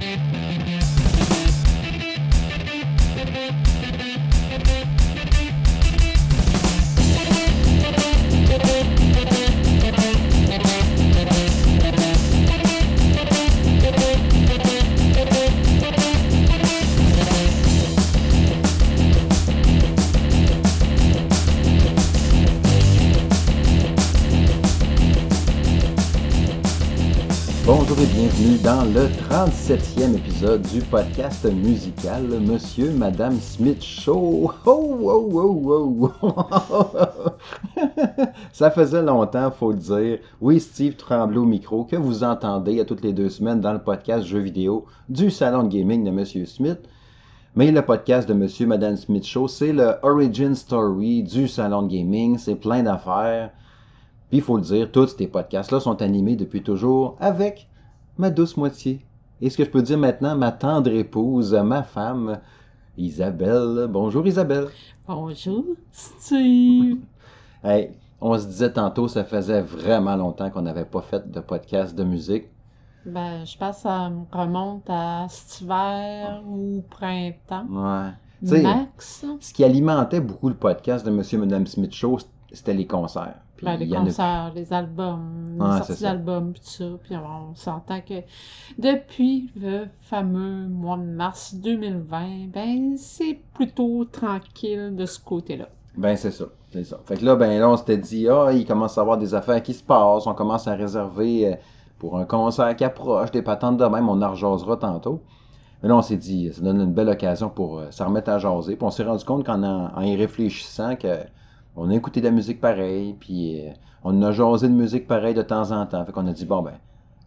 Bonjour le 37e épisode du podcast musical Monsieur Madame Smith Show. Ça faisait longtemps, faut le dire. Oui, Steve Tremblay au micro, que vous entendez à toutes les deux semaines dans le podcast jeux vidéo du salon de gaming de Monsieur Smith. Mais le podcast de Monsieur Madame Smith Show, c'est le origin story du salon de gaming. C'est plein d'affaires. Puis il faut le dire, tous ces podcasts-là sont animés depuis toujours avec ma douce moitié. Et ce que je peux dire maintenant, ma tendre épouse, ma femme, Isabelle. Bonjour Isabelle. Bonjour, Steve. Hey, on se disait tantôt, ça faisait vraiment longtemps qu'on n'avait pas fait de podcast de musique. Ben, je pense que ça me remonte à cet hiver ou printemps. Ouais. Max. ce qui alimentait beaucoup le podcast de Monsieur et Madame Smith Show, c'était les concerts. Puis Ben, les concerts, les albums, les sorties d'albums, puis tout ça. Puis on s'entend que depuis le fameux mois de mars 2020, ben, c'est plutôt tranquille de ce côté-là. Ben, c'est ça. C'est ça. Fait que là, ben, là, on s'était dit, ah, il commence à y avoir des affaires qui se passent. On commence à réserver euh, pour un concert qui approche, des patentes de même. On en rejasera tantôt. Mais là, on s'est dit, ça donne une belle occasion pour euh, se remettre à jaser. Puis on s'est rendu compte qu'en en, en y réfléchissant, que on a écouté de la musique pareille, puis euh, on a jasé de musique pareille de temps en temps. Fait qu'on a dit, bon, ben,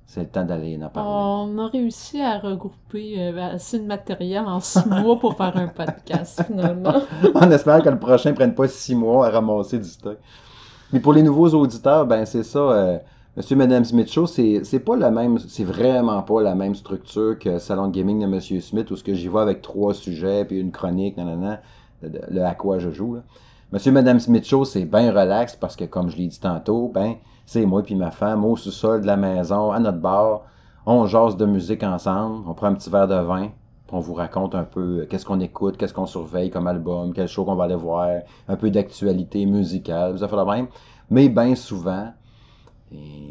c'est le temps d'aller en parler. On a réussi à regrouper euh, assez de matériel en six mois pour faire un podcast, finalement. on espère que le prochain ne prenne pas six mois à ramasser du stock. Mais pour les nouveaux auditeurs, ben c'est ça. euh, Monsieur et Madame Smith Show, c'est pas la même, c'est vraiment pas la même structure que Salon de Gaming de Monsieur Smith, où ce que j'y vais avec trois sujets, puis une chronique, nanana, le, le à quoi je joue. Là. Monsieur Madame Smith c'est bien relax parce que, comme je l'ai dit tantôt, ben, c'est moi puis ma femme au sous-sol de la maison, à notre bar. On jase de musique ensemble, on prend un petit verre de vin, puis on vous raconte un peu euh, qu'est-ce qu'on écoute, qu'est-ce qu'on surveille comme album, quel show qu'on va aller voir, un peu d'actualité musicale, ça fait la même. Mais bien souvent,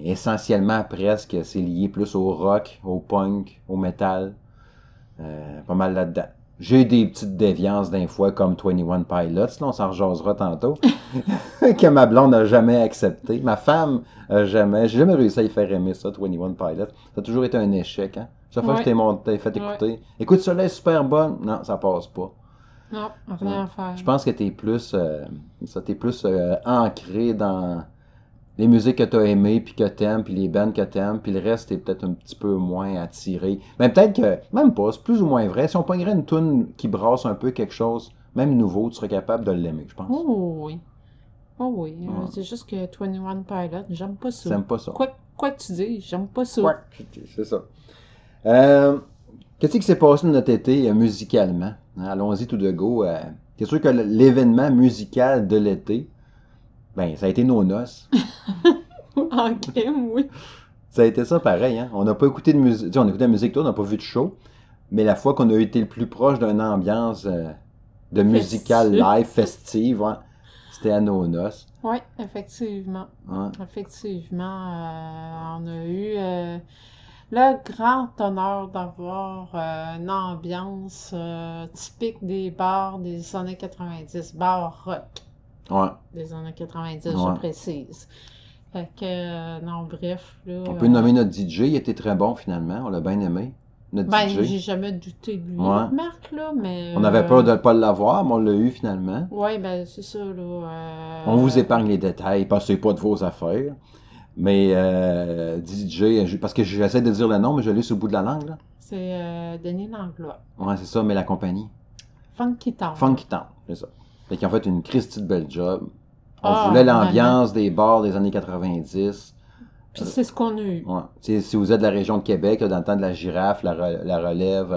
essentiellement presque, c'est lié plus au rock, au punk, au metal, euh, pas mal là-dedans. J'ai des petites déviances d'un fois comme 21 Pilots, là, on s'en rejasera tantôt, que ma blonde n'a jamais accepté. Ma femme a jamais, j'ai jamais réussi à y faire aimer ça, 21 Pilots. Ça a toujours été un échec, hein. Chaque fois que je t'ai mon- t'ai fait écouter, écoute, ça là est super bonne. Non, ça passe pas. Non, rien à faire. Je pense que t'es plus, euh, ça, t'es plus euh, ancré dans les musiques que t'as aimées, puis que t'aimes, puis les bands que t'aimes, puis le reste, t'es peut-être un petit peu moins attiré. Mais peut-être que, même pas, c'est plus ou moins vrai. Si on pognerait une tune qui brasse un peu quelque chose, même nouveau, tu serais capable de l'aimer, je pense. Oh oui. Oh oui. euh, Ouais. C'est juste que 21 Pilot, j'aime pas ça. J'aime pas ça. Quoi, quoi que tu dis, j'aime pas ça. Ouais, c'est ça. Euh, Qu'est-ce qui s'est passé de notre été euh, musicalement? Hein, Allons-y tout de go. c'est sûr que l'événement musical de l'été, ben, ça a été nos noces. en crime, oui. Ça a été ça pareil, hein. On n'a pas écouté de musique. Tu sais, on a écouté de la musique, toi, on n'a pas vu de show. Mais la fois qu'on a été le plus proche d'une ambiance euh, de musical live, festive, c'était à nos noces. Oui, effectivement. Effectivement, euh, on a eu euh, le grand honneur d'avoir euh, une ambiance typique des bars des années 90, bars rock Ouais. des années 90, Ouais. je précise. Fait que, euh, non, bref, là... On peut euh, nommer notre DJ, il était très bon finalement, on l'a bien aimé. Notre Ben, DJ. j'ai jamais douté de lui, Ouais. Marc, là, mais... On avait peur de ne pas l'avoir, mais on l'a eu finalement. Oui, ben, c'est ça, là. euh, On vous épargne les détails, parce que c'est pas de vos affaires. Mais euh, DJ, parce que j'essaie de dire le nom, mais je l'ai sur le bout de la langue. Là. C'est euh, Denis Langlois. Ouais, c'est ça, mais la compagnie. Funky Town. Funky Town, c'est ça. Fait qu'ils ont fait une Christie de belle job. On Ah, voulait l'ambiance des bars des années 90. Puis c'est ce qu'on a eu. Ouais. Si vous êtes de la région de Québec, là, dans le temps de la girafe, la, re- la relève,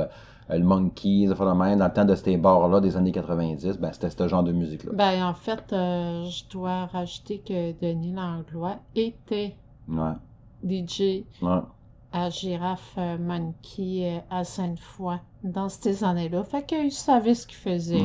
euh, le monkey, le même, dans le temps de ces bars-là des années 90, ben, c'était ce genre de musique-là. Ben, en fait, euh, je dois rajouter que Denis Langlois était Ouais, DJ ouais. à Girafe euh, Monkey à Sainte-Foy dans ces années-là. Fait qu'ils savaient ce qu'ils faisaient.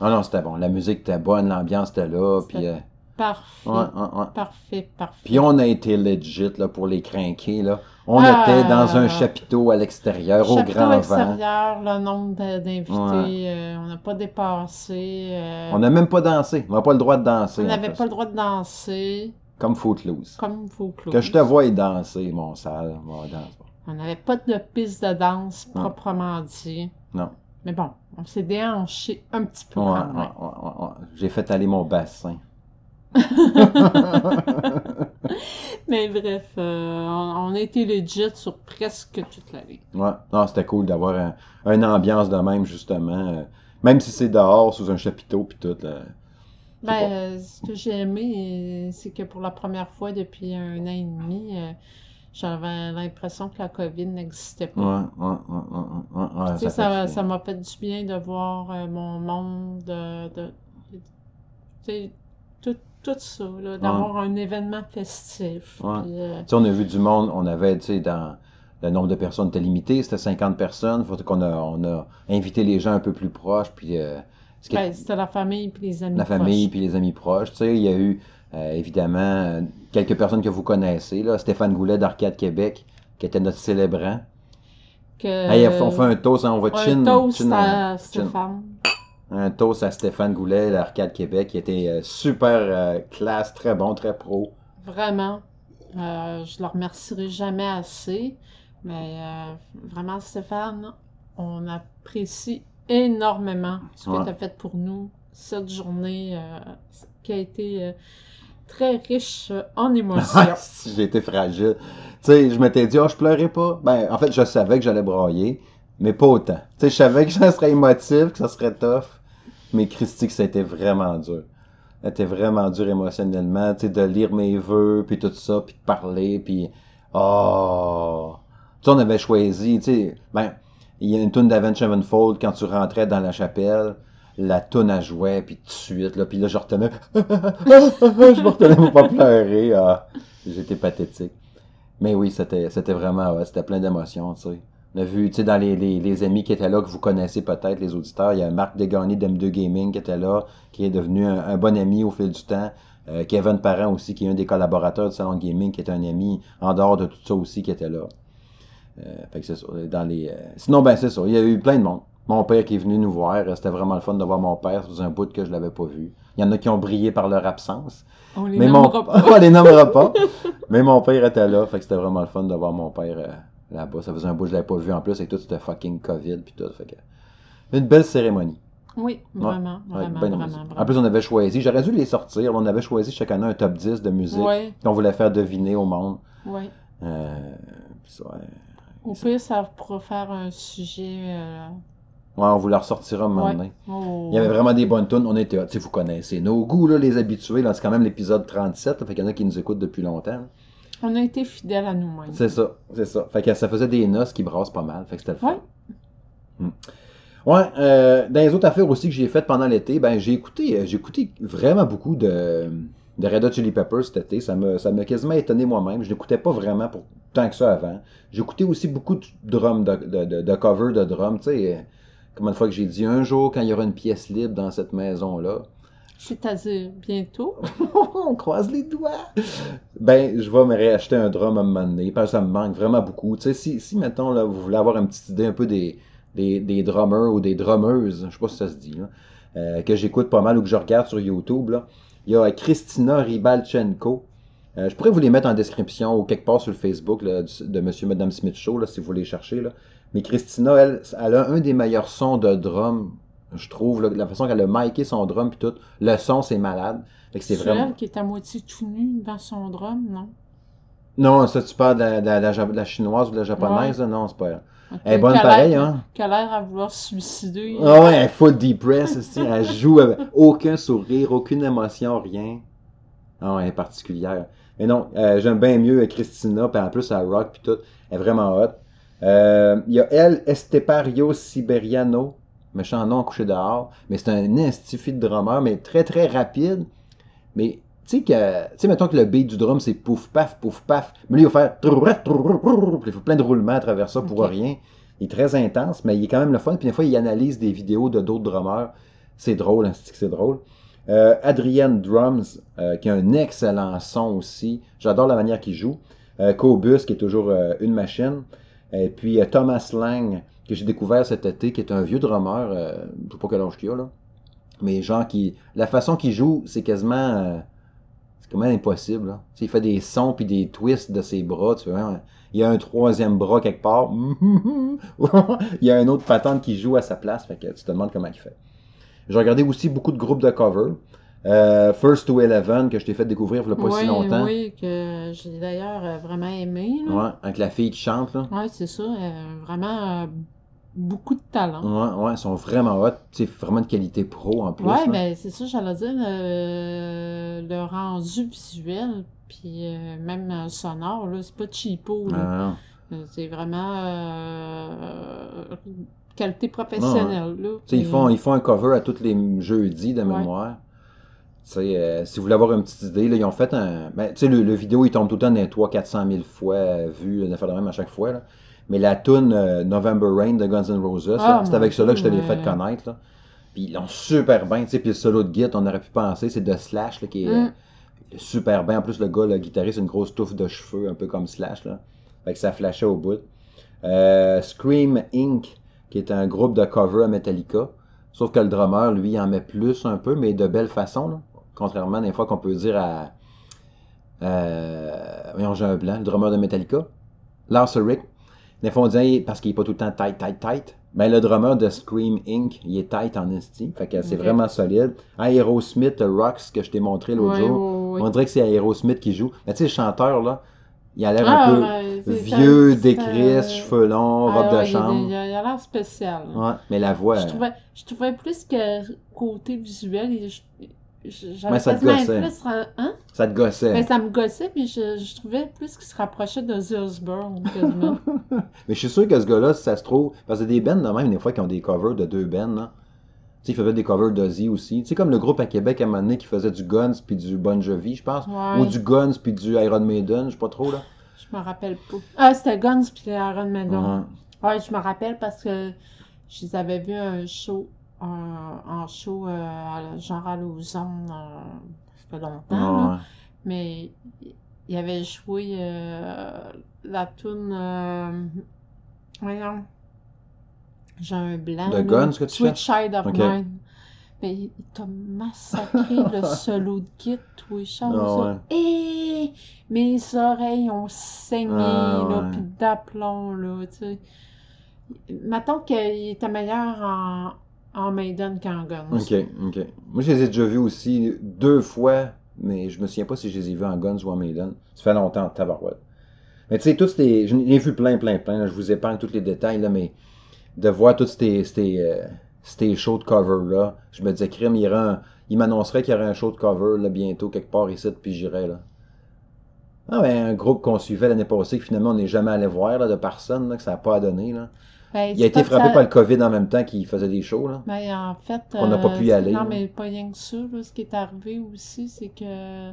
Ah non, c'était bon. La musique était bonne, l'ambiance était là. Puis, euh, Parfait. ouais, ouais, ouais. Parfait, parfait. Puis on a été legit là, pour les crinquer. Là. On Ah. était dans un chapiteau à l'extérieur, au grand vent. extérieur, le nombre d'invités, euh, on n'a pas dépassé. euh, On n'a même pas dansé. On n'a pas le droit de danser. on n'avait pas le droit de danser Comme Footloose. comme folklore. Que je te vois y danser, mon sale. Danse. On n'avait pas de piste de danse proprement dit. Non. Mais bon, on s'est déhanché un petit peu Ouais, ouais, ouais. J'ai fait aller mon bassin. Mais bref, euh, on, on a été legit sur presque toute la ligne. Ouais, non, c'était cool d'avoir un, une ambiance de même, justement. euh, même si c'est dehors, sous un chapiteau, puis tout. là. Sais Ben, euh, ce que j'ai aimé, euh, c'est que pour la première fois depuis un an et demi, euh, j'avais l'impression que la COVID n'existait pas. ouais, ouais, ouais, ouais, ouais, Tu sais, fait ça, m'a fait du bien de voir euh, mon monde, de, de- de- tu sais, tout, tout ça, d'avoir un événement festif. Puis, euh, Tu sais, on a vu du monde, on avait, tu sais, dans le nombre de personnes était limité, c'était 50 personnes. Faut qu'on a, on a invité les gens un peu plus proches, puis euh, ben, c'était la famille puis les amis la famille proches. puis les amis proches. Tu sais, il y a eu euh, évidemment euh, quelques personnes que vous connaissez, là, Stéphane Goulet d'Arcade Québec, qui était notre célébrant. Que, Hey, on fait un toast, hein, on va un chin, toast chin, à chin. Stéphane. un toast à Stéphane Goulet, l'Arcade Québec, qui était euh, super euh, classe, très bon, très pro. Vraiment. Euh, je le remercierai jamais assez. Mais vraiment, Stéphane, on apprécie énormément ce que Ouais. tu as fait pour nous cette journée euh, qui a été euh, très riche euh, en émotions. si j'ai été fragile. Tu sais, je m'étais dit, oh, je pleurais pas. Ben, en fait, je savais que j'allais brailler, mais pas autant. Tu sais, je savais que ça serait émotif, que ça serait tough. Mais Christy, que ça a été vraiment dur. Ça a été vraiment dur émotionnellement, tu sais, de lire mes vœux, puis tout ça, puis de parler, puis... Oh! Tu sais, on avait choisi, tu sais, ben, il y a une tune d'Avenged Sevenfold, quand tu rentrais dans la chapelle, la tune à jouer, puis tout de suite, là, puis là, je retenais... je me retenais pour pas pleurer. Ah, j'étais pathétique. Mais oui, c'était vraiment, c'était plein d'émotions, tu sais. On a vu, tu sais, dans les, les, amis qui étaient là, que vous connaissez peut-être, les auditeurs, il y a Marc Degani d'M2 Gaming qui était là, qui est devenu un, bon ami au fil du temps. Euh, Kevin Parent aussi, qui est un des collaborateurs du Salon Gaming, qui est un ami en dehors de tout ça aussi, qui était là. Euh, fait que c'est ça. Dans les, euh, Sinon, ben c'est ça. Il y a eu plein de monde. Mon père qui est venu nous voir, euh, c'était vraiment le fun de voir mon père sous un bout que je l'avais pas vu. Il y en a qui ont brillé par leur absence. On les Mais mon... nommera pas. on les nommera pas. Mais mon père était là, fait que c'était vraiment le fun de voir mon père euh, là-bas. Ça faisait un bout que je l'avais pas vu en plus, avec tout c'était fucking COVID puis tout. Fait que... Une belle cérémonie. Oui, vraiment, Ouais, vraiment, ben vraiment. En plus, on avait choisi, j'aurais dû les sortir. On avait choisi chaque année un top 10 de musique qu'on voulait faire deviner au monde. oui. Euh, ouais. Au pire, ça pourra faire un sujet. euh, Ouais, on vous la ressortira un moment donné. oh, Il y avait vraiment des bonnes tunes. On était, tu vous connaissez nos goûts, là, les habitués. Là, c'est quand même l'épisode 37. là, fait qu'il y en a qui nous écoutent depuis longtemps. On a été fidèles à nous-mêmes. C'est ça, c'est ça. Fait que ça faisait des noces qui brassent pas mal. Fait que c'était le fun. Ouais. Hmm. Ouais, euh, dans les autres affaires aussi que j'ai faites pendant l'été, ben j'ai écouté, euh, j'ai écouté vraiment beaucoup de, de Red Hot Chili Peppers cet été. Ça m'a, ça m'a quasiment étonné moi-même. Je l'écoutais pas vraiment pour tant que ça avant. Écouté aussi beaucoup de drums, de, de, de, de covers de drums. Tu sais, combien de fois que j'ai dit un jour quand il y aura une pièce libre dans cette maison-là. C'est-à-dire bientôt? On croise les doigts. Ben, je vais me réacheter un drum à un moment donné, parce que ça me manque vraiment beaucoup. Tu sais, si, si mettons, là, vous voulez avoir une petite idée un peu des, des, des drummers ou des drummeuses, je sais pas si ça se dit, là, euh, que j'écoute pas mal ou que je regarde sur YouTube, là, il y a Christina Ribalchenko. Euh, je pourrais vous les mettre en description ou quelque part sur le Facebook là, de Monsieur et Madame Smith Show, là, si vous voulez chercher. Là. Mais Christina, elle, elle a un des meilleurs sons de drum, je trouve, là, la façon qu'elle a miké son drum puis tout. Le son, c'est malade. C'est vraiment... elle qui est à moitié tout nu dans son drum, non? Non, ça, tu parles de la, de la- de chinoise ou de la japonaise? Non, c'est pas elle. Elle est bonne pareil, hein? Qui a l'air à vouloir se suicider. Ah ouais, elle est full depressed, aussi. Elle joue avec aucun sourire, aucune émotion, rien. Ah ouais, elle est particulière. Mais non, euh, j'aime bien mieux Christina, puis en plus, elle rock, puis tout. Elle est vraiment hot. Euh, Il y a elle, Estepario Siberiano, méchant nom couché dehors, mais c'est un institut de drummer, mais très très rapide. Mais Tu sais que, tu sais, mettons que le beat du drum, c'est pouf, paf, pouf, paf. Mais lui, il va faire il faut plein de roulements à travers ça pour rien. Il est très intense, mais il est quand même le fun. Puis des fois, il analyse des vidéos de d'autres drummers. C'est drôle, hein, c'est que c'est drôle. Euh, Adrian Drums, euh, qui a un excellent son aussi. J'adore la manière qu'il joue. Euh, Cobus, qui est toujours une machine. Et puis euh, Thomas Lang, que j'ai découvert cet été, qui est un vieux drummer. Euh, je sais pas quel âge a, là. Mais genre, qui, la façon qu'il joue, c'est quasiment... euh, c'est quand même impossible. Là. Il fait des sons puis des twists de ses bras. Tu vois, il y a un troisième bras quelque part. il y a un autre patente qui joue à sa place. Fait que tu te demandes comment il fait. J'ai regardé aussi beaucoup de groupes de cover. Euh, First to Eleven, que je t'ai fait découvrir il y a pas si longtemps. oui, que j'ai d'ailleurs euh, vraiment aimé. là. Ouais, avec la fille qui chante. Là. Ouais, c'est ça. euh, vraiment euh, beaucoup de talent. Ouais, ouais, ils sont vraiment hot. C'est vraiment de qualité pro en plus. Ouais, là. ben c'est ça, j'allais dire, le rendu visuel, puis même sonore, là, c'est pas cheapo, là. Ah, C'est vraiment qualité professionnelle, là. Ils font, ils font un cover à tous les jeudis de Ouais. mémoire. Euh, si vous voulez avoir une petite idée, là, ils ont fait un. Ben, tu sais, le, le vidéo, il tombe tout le temps dans les 300-400 000 fois euh, vu, faire de même à chaque fois. Là. Mais la tune euh, November Rain de Guns N' Roses, Ah, c'est avec là que je te l'ai fait connaître. Là. Puis ils l'ont super bien. Tu sais, puis le solo de Git, on aurait pu penser, c'est de Slash là, qui est Mm. super bien. En plus, le gars, le guitariste, une grosse touffe de cheveux, un peu comme Slash. Là. Fait que ça flashait au bout. Scream Inc., qui est un groupe de cover à Metallica. Sauf que le drummer, lui, il en met plus un peu, mais de belle façon. Là. Contrairement des fois qu'on peut dire à. Euh, voyons, j'ai un blanc, le drummer de Metallica. Lars Ulrich. Des fois, on dit hey, parce qu'il est pas tout le temps tight, tight, tight. Ben, le drummer de Scream Inc., il est tight en esti. Fait que c'est vraiment solide. Aerosmith Rocks, que je t'ai montré l'autre jour. On dirait que c'est Aerosmith qui joue. Mais tu sais, le chanteur, là, il a l'air Ah, un peu ouais, c'est- vieux, décris, euh, cheveux longs, ah, robe de ouais, chambre. Il, a l'air spécial. Ouais, mais la voix. Je trouvais, je trouvais plus que côté visuel, je- j'avais ça te gossait. plus... Hein? Ça te gossait. Ben, ça me gossait, mais je, je trouvais plus qu'il se rapprochait de quasiment. Mais je suis sûr que ce gars-là, si ça se trouve. Parce que des bands, de même, des fois, qui ont des covers de deux bands, là. Tu sais, il faisait des covers d'Ozzy aussi. Tu sais, comme le groupe à Québec à un moment donné qui faisait du Guns puis du Bon Jovi, je pense. Ouais. Ou du Guns puis du Iron Maiden, je sais pas trop, là. Je me rappelle pas. Ah, c'était Guns puis Iron Maiden. Ouais. Ouais, je me rappelle parce que je les avais vus un show, en show, euh, à- genre à Lausanne, euh, ça fait longtemps. Ouais. mais il avait joué euh, la tune euh, voyons j'ai un blanc De là. Guns que tu fais? Child of Ok. Mine mais il t'a massacré le solo de Ah ouais. là. et mes oreilles ont saigné Ah là ouais. puis d'aplomb là tu sais mettons qu'il était meilleur en en Maiden qu'en Guns Ok, ok. Moi, je les ai déjà vus aussi deux fois, mais je me souviens pas si je les ai vus en Guns ou en Maiden. Ça fait longtemps, tabarouette. Mais tu sais, tous ces. J'en ai vu plein, plein, plein. Je vous épargne tous les détails, là, mais de voir tous ces, ces, euh, ces shows de cover-là, je me disais, crime, il, un- il m'annoncerait qu'il y aurait un show de cover là, bientôt, quelque part ici, puis j'irais. là. Ah, ben, un groupe qu'on suivait l'année passée, que finalement on n'est jamais allé voir, là, de personne, que ça n'a pas à donner. Là. Ben, Il a été frappé ça- par le COVID en même temps qu'il faisait des shows. Là. Ben, en fait, Qu'on n'a pas pu y euh, aller, Non, mais pas rien que ça. là. Ce qui est arrivé aussi, c'est que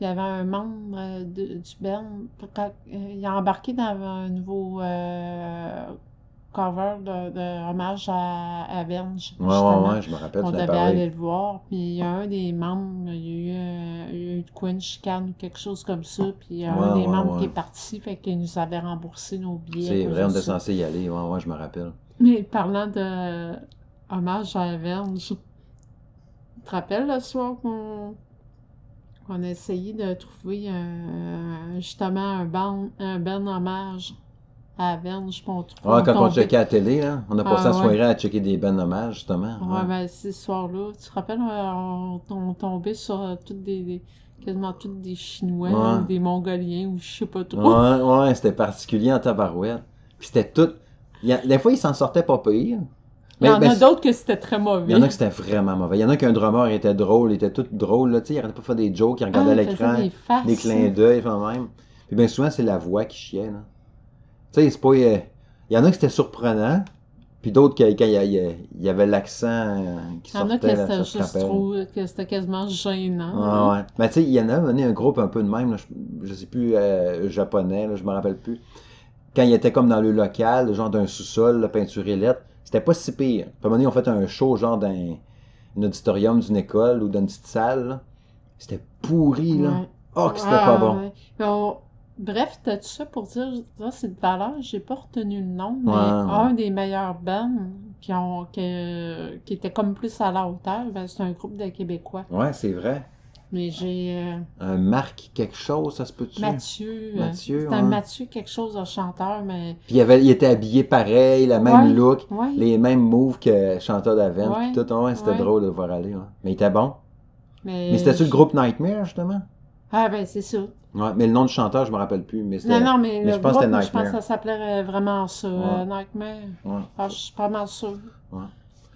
il y avait un membre euh, de- du quand- euh, il a embarqué dans un nouveau euh, cover de, de hommage à Avenge. Ouais, ouais, justement. ouais, je me rappelle, On devait parlé. aller le voir, puis il y a un des membres, il y a eu, euh, il y a eu de quoi une chicane ou quelque chose comme ça, puis il y a un Ouais, des ouais, membres ouais. qui est parti, fait qu'il nous avait remboursé nos billets. à C'est vrai, on était censé y aller. Ouais, ouais, je me rappelle. Mais parlant de hommage à Avenge, tu te rappelles le soir qu'on a essayé de trouver un- justement un band, un band hommage? À on trouvait Ouais, quand on checkait à la télé, là, on a passé Ah, la ouais. soirée à checker des bands hommages, justement. Ouais, Ouais. ben, ce soir-là, tu te rappelles, on, on tombait sur euh, toutes des, des- quasiment tous des Chinois Ouais. ou des Mongoliens ou je sais pas trop. Ouais, ouais, c'était particulier en tabarouette. Puis c'était tout. il a- Des fois, ils s'en sortaient pas pire. Il y en mais a d'autres que c'était très Il mauvais. y en a que c'était vraiment mauvais. Il y en a qu'un drummer il était drôle, il était tout drôle, là, tu sais, il arrêtait pas de faire des jokes, il regardait Ah, il l'écran, des des clins d'œil, enfin même. Puis bien souvent, c'est la voix qui chiait, là. Tu sais, c'est pas. euh, Il y en a que c'était surprenant, Puis d'autres, quand il y, avait l'accent euh, qui Il y en a sortait, que là, ça c'était se juste rappelle. trop, que c'était quasiment gênant. Ah ouais. Mais tu sais, il y en a un, un groupe un peu de même, là, je, je sais plus, euh, japonais, là, je me rappelle plus. Quand il était comme dans le local, genre d'un sous-sol, la peinturé lettre, c'était pas si pire. Puis à un moment donné, on fait un show genre dans un auditorium d'une école ou d'une petite salle. C'était pourri, là. Ouais. Oh, que c'était Ah, pas bon. ouais. Bref, t'as tout ça pour dire, ça c'est de valeur, j'ai pas retenu le nom, mais Ouais, ouais. un des meilleurs bands qui ont qui était comme plus à la hauteur, ben, c'est un groupe de Québécois. Ouais, c'est vrai. Mais j'ai euh, Un Marc quelque chose, ça se peut-tu? Mathieu, euh, Mathieu, c'est un ouais. Mathieu quelque chose de chanteur, mais Puis il, avait, il était habillé pareil, le même look, les mêmes moves que chanteur d'Aven, Ouais. puis tout. Ouais, c'était drôle de le voir aller. Mais il était bon. Mais, Mais c'était-tu le groupe Nightmare, justement? Ah ben c'est ça. Ouais, mais le nom du chanteur, je me rappelle plus. Mais. Non, non, mais, mais le je pense groupe, que c'était je pense que ça s'appelait euh, vraiment ça, Ouais. euh, Nightmare. Ouais, Ah, je suis pas mal. Ouais.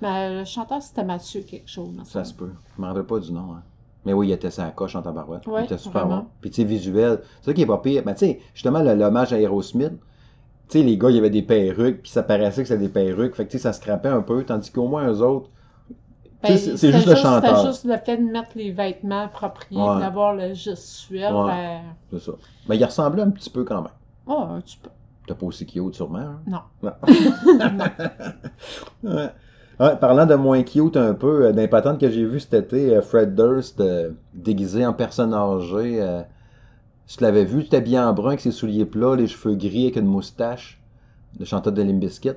Mais le chanteur, c'était Mathieu quelque chose. ça se peut. Je me rappelle pas du nom. hein. Mais oui, il était sa coche en tabarouette. Ouais, il était super bon. Puis tu sais, visuel. C'est ça qui est pas pire. Mais tu sais, justement, le- l'hommage à Aerosmith, tu sais, les gars, il y avait des perruques, puis ça paraissait que c'était des perruques. Fait que tu sais, ça scrapait un peu, tandis qu'au moins eux autres, Ben, Tu c'est- c'est juste le chanteur. C'était juste le fait de mettre les vêtements appropriés, Ouais. d'avoir le gestuel. Ouais. Ben... c'est ça. Mais il ressemblait un petit peu quand même. Oh, un petit peu. T'as pas aussi cute, sûrement. hein? Non. Ouais. Ouais, parlant de moins cute un peu, euh, d'un patente que j'ai vu cet été, euh, Fred Durst euh, déguisé en personne âgée. euh, je l'avais vu, tout habillé en brun avec ses souliers plats, les cheveux gris avec une moustache, le chanteur de Limbiskit.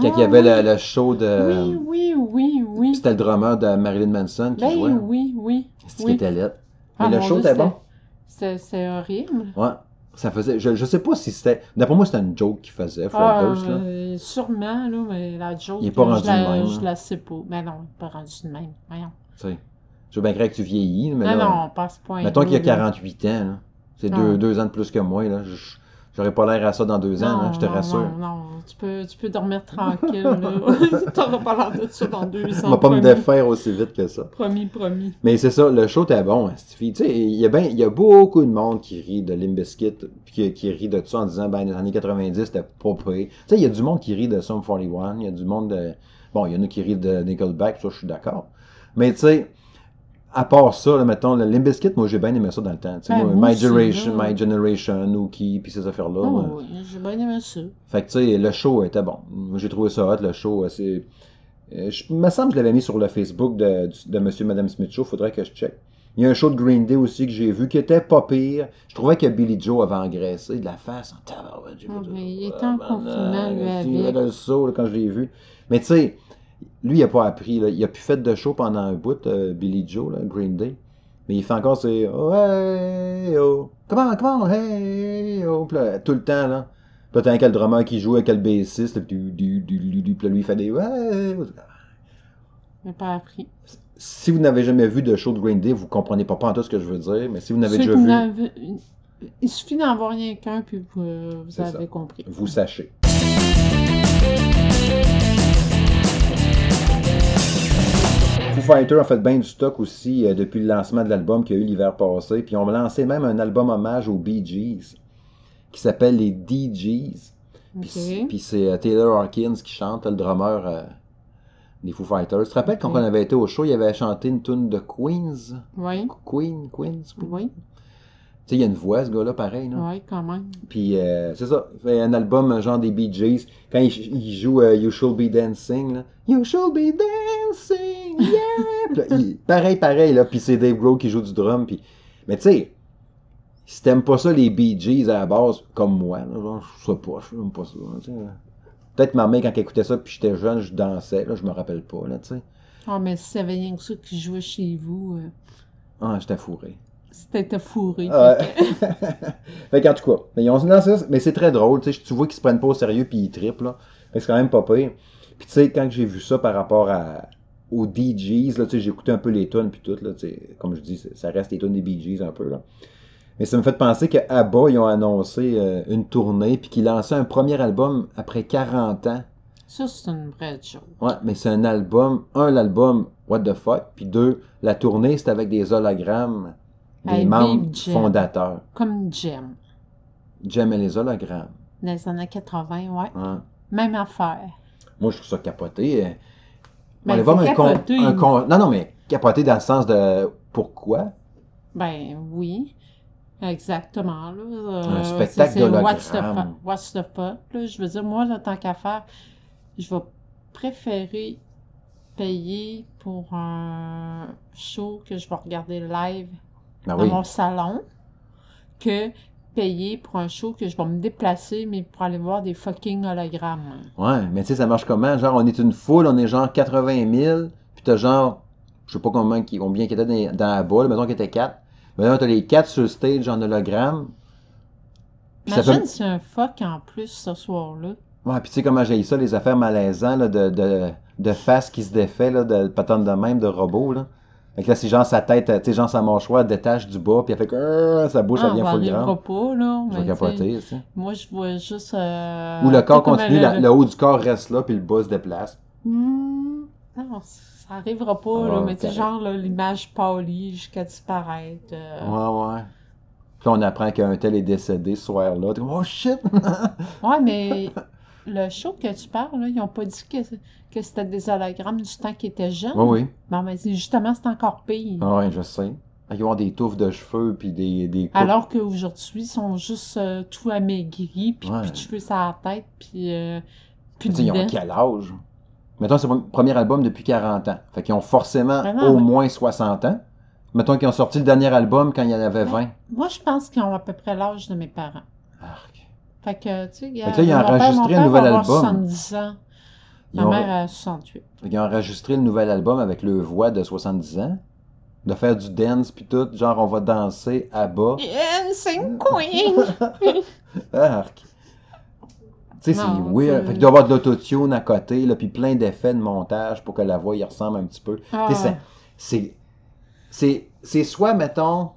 Quand Ah, il y avait oui. le, le show de. Oui, oui, oui, oui. C'était le drummer de Marilyn Manson qui Ben jouait. oui, oui. Qui oui. était laid. Ah, Mais le show était bon. C'est horrible. Ouais. Ça faisait. Je, je sais pas si c'était. D'après moi, c'était une joke qu'il faisait, Fred Ah, Durst. Là. euh, sûrement, là, mais la joke, Il est pas rendu de même, Je hein. la sais pas. Mais non, il est pas rendu de même. Voyons. Tu sais. Je veux bien croire que tu vieillis, mais non, là. non, pas à ce point. Mettons qu'il y a 48 ans, là. C'est Non. deux, deux ans de plus que moi, là. Je- J'aurais pas l'air à ça dans deux ans, là, je te non, rassure. Non, non, tu peux, tu peux dormir tranquille. T'auras pas l'air de ça dans deux ans. On va pas me défaire aussi vite que ça. Promis, promis. Mais c'est ça, le show était bon, hein, cette fille. Tu sais, il y a ben, il y a beaucoup de monde qui rit de Limbiskit, puis qui, qui rit de ça en disant, ben, les années 90, c'était pas pire. Tu sais, il y a du monde qui rit de Sum 41, il y a du monde de, bon, il y en a qui rient de Nickelback, ça, je suis d'accord. Mais tu sais, à part ça, là, mettons, le Limbiskit, moi, j'ai bien aimé ça dans le temps. Ben, moi, moi My Generation. My Generation, ou qui, puis ces affaires-là. Oh, moi. oui, j'ai bien aimé ça. Fait que, tu sais, le show était bon. Moi, J'ai trouvé ça hot, le show. euh, C'est... euh, Je me semble que je l'avais mis sur le Facebook de, de Monsieur et Madame Smith Show. Faudrait que je check. Il y a un show de Green Day aussi que j'ai vu qui était pas pire. Je trouvais que Billy Joe avait engraissé de la face en tabarouette. Ah, mais il était ah, en confinement, lui, euh, avec. Il avait le saut quand je l'ai vu. Mais tu sais, lui, il a pas appris. Là. Il a plus fait de show pendant un bout, euh, Billy Joe, là, Green Day. Mais il fait encore ses oh, hey, oh, comment, comment, hey, oh, Puis là, tout le temps, là. Puis là, t'as quel drummer qui joue avec le bassiste, puis du, du, puis lui, il fait des ouais. J'ai pas appris. Si vous n'avez jamais vu de show de Green Day, vous comprenez pas pas en tout ce que je veux dire, mais si vous n'avez déjà vu, Il suffit d'en voir rien qu'un, puis vous, euh, vous avez ça. compris. vous sachez. Foo Fighters a fait bien du stock aussi euh, depuis le lancement de l'album qu'il y a eu l'hiver passé. Puis on a lancé même un album hommage aux Bee Gees qui s'appelle les DGs. Puis c'est- Ok. Puis c'est euh, Taylor Hawkins qui chante, le drummer euh, des Foo Fighters. Tu te rappelles quand on avait été au show, il avait chanté une tune de Queens? Oui, Queen, Queens? Oui, Tu sais, il y a une voix, ce gars-là, pareil. Là. oui, quand même. Puis euh, c'est ça, il fait un album euh, genre des Bee Gees. Quand il, il joue euh, You Should Be Dancing, là. You Should Be Dancing, yeah! Puis là, il- pareil, pareil, là. Puis c'est Dave Grohl qui joue du drum. Puis... Mais tu sais, si t'aimes pas ça, les Bee Gees à la base, comme moi, là, genre, je sais pas, je n'aime pas ça. là, sais. Peut-être ma mère, quand elle écoutait ça, puis j'étais jeune, je dansais, là, je me rappelle pas, là, tu sais. Ah, mais si avait rien que ça qui jouait chez vous, euh, Ah, j'étais fourré. C'était fourré. Ouais. fait qu'en tout cas, mais ils ont lancé ça, mais c'est très drôle, tu sais, tu vois qu'ils se prennent pas au sérieux puis ils trippent, là. C'est quand même pas pire. Puis tu sais, quand j'ai vu ça par rapport à, aux DJs, là, tu sais, j'ai écouté un peu les tunes puis tout, là, tu sais, comme je dis, ça reste les tunes des Bee Gees un peu, là. Mais ça me fait penser que ABBA, ils ont annoncé euh, une tournée puis qu'ils lançaient un premier album après 40 ans. Ça, c'est une vraie chose. Ouais, mais c'est un album, un, l'album What the fuck, puis deux, la tournée, c'est avec des hologrammes des Hey, membres fondateurs. Comme Jem. J'aimais les hologrammes. Dans les années 80, ouais. Même affaire. Moi, je trouve ça capoté. euh. On Ben, voir con, capoté. un con- Non, non, mais capoté dans le sens de pourquoi? Ben oui, exactement. Là. Euh, Un spectacle c'est- c'est What's the, fuck- what's the fuck, là. Je veux dire, moi, là, tant qu'à faire, je vais préférer payer pour un show que je vais regarder live Ben dans oui. mon salon que payer pour un show que je vais me déplacer, mais pour aller voir des fucking hologrammes. Ouais, mais tu sais, ça marche comment? Genre, on est une foule, on est genre 80 000, puis t'as genre, je sais pas combien, qui, combien qui étaient dans, dans la boule, mettons qu'il était 4. Mais là, t'as les 4 sur stage en hologramme. Imagine fait... si un fuck en plus ce soir-là. Ouais, puis tu sais comment j'ai ça, les affaires malaisantes, là, de, de, de face qui se défait, là, de patente de même, de robot, là. Fait que là, c'est genre sa tête, tu sais, genre sa mâchoire détache du bas, puis elle fait que euh, sa bouche, Ah, elle va full grande. pas, là. Je vais capoter. Moi, je vois juste. euh, Ou le corps continue, le- la- le haut du corps reste là, puis le bas se déplace. Hmm, non, ça arrivera pas, Ah, là, mais tu genre l'image pâlie jusqu'à disparaître. euh. Ouais, ouais. Puis on apprend qu'un tel est décédé ce soir-là. Oh shit! Ouais, mais le show que tu parles, là, ils ont pas dit que, que c'était des hologrammes du temps qu'ils étaient jeunes. oui, oui. Bon, mais justement, c'est encore pire. Ah ouais, je sais. Ils avoir des touffes de cheveux, puis des, des coupes. Alors qu'aujourd'hui, ils sont juste euh, tout amaigris, puis Ouais. plus de cheveux sur la tête, puis euh, plus de ils ont quel âge? Mettons, c'est le premier album depuis 40 ans. Fait qu'ils ont forcément Ben non, au mais- moins 60 ans. Mettons qu'ils ont sorti le dernier album quand il y en avait 20. Moi, je pense qu'ils ont à peu près l'âge de mes parents. Arc. Fait que, tu sais, là, ils mon père- enregistré un nouvel album. 70 ans. Ils Ma ont, mère a 68. fait qu'ils ont enregistré le nouvel album avec le voix de 70 ans. De faire du dance, puis tout. Genre, on va danser à bas. Dancing Queen! Arc. Tu sais, c'est weird. Fait qu'il doit y avoir de l'autotune à côté, là, puis plein d'effets de montage pour que la voix y ressemble un petit peu. Ah, Tu sais, c'est- c'est c'est soit, mettons,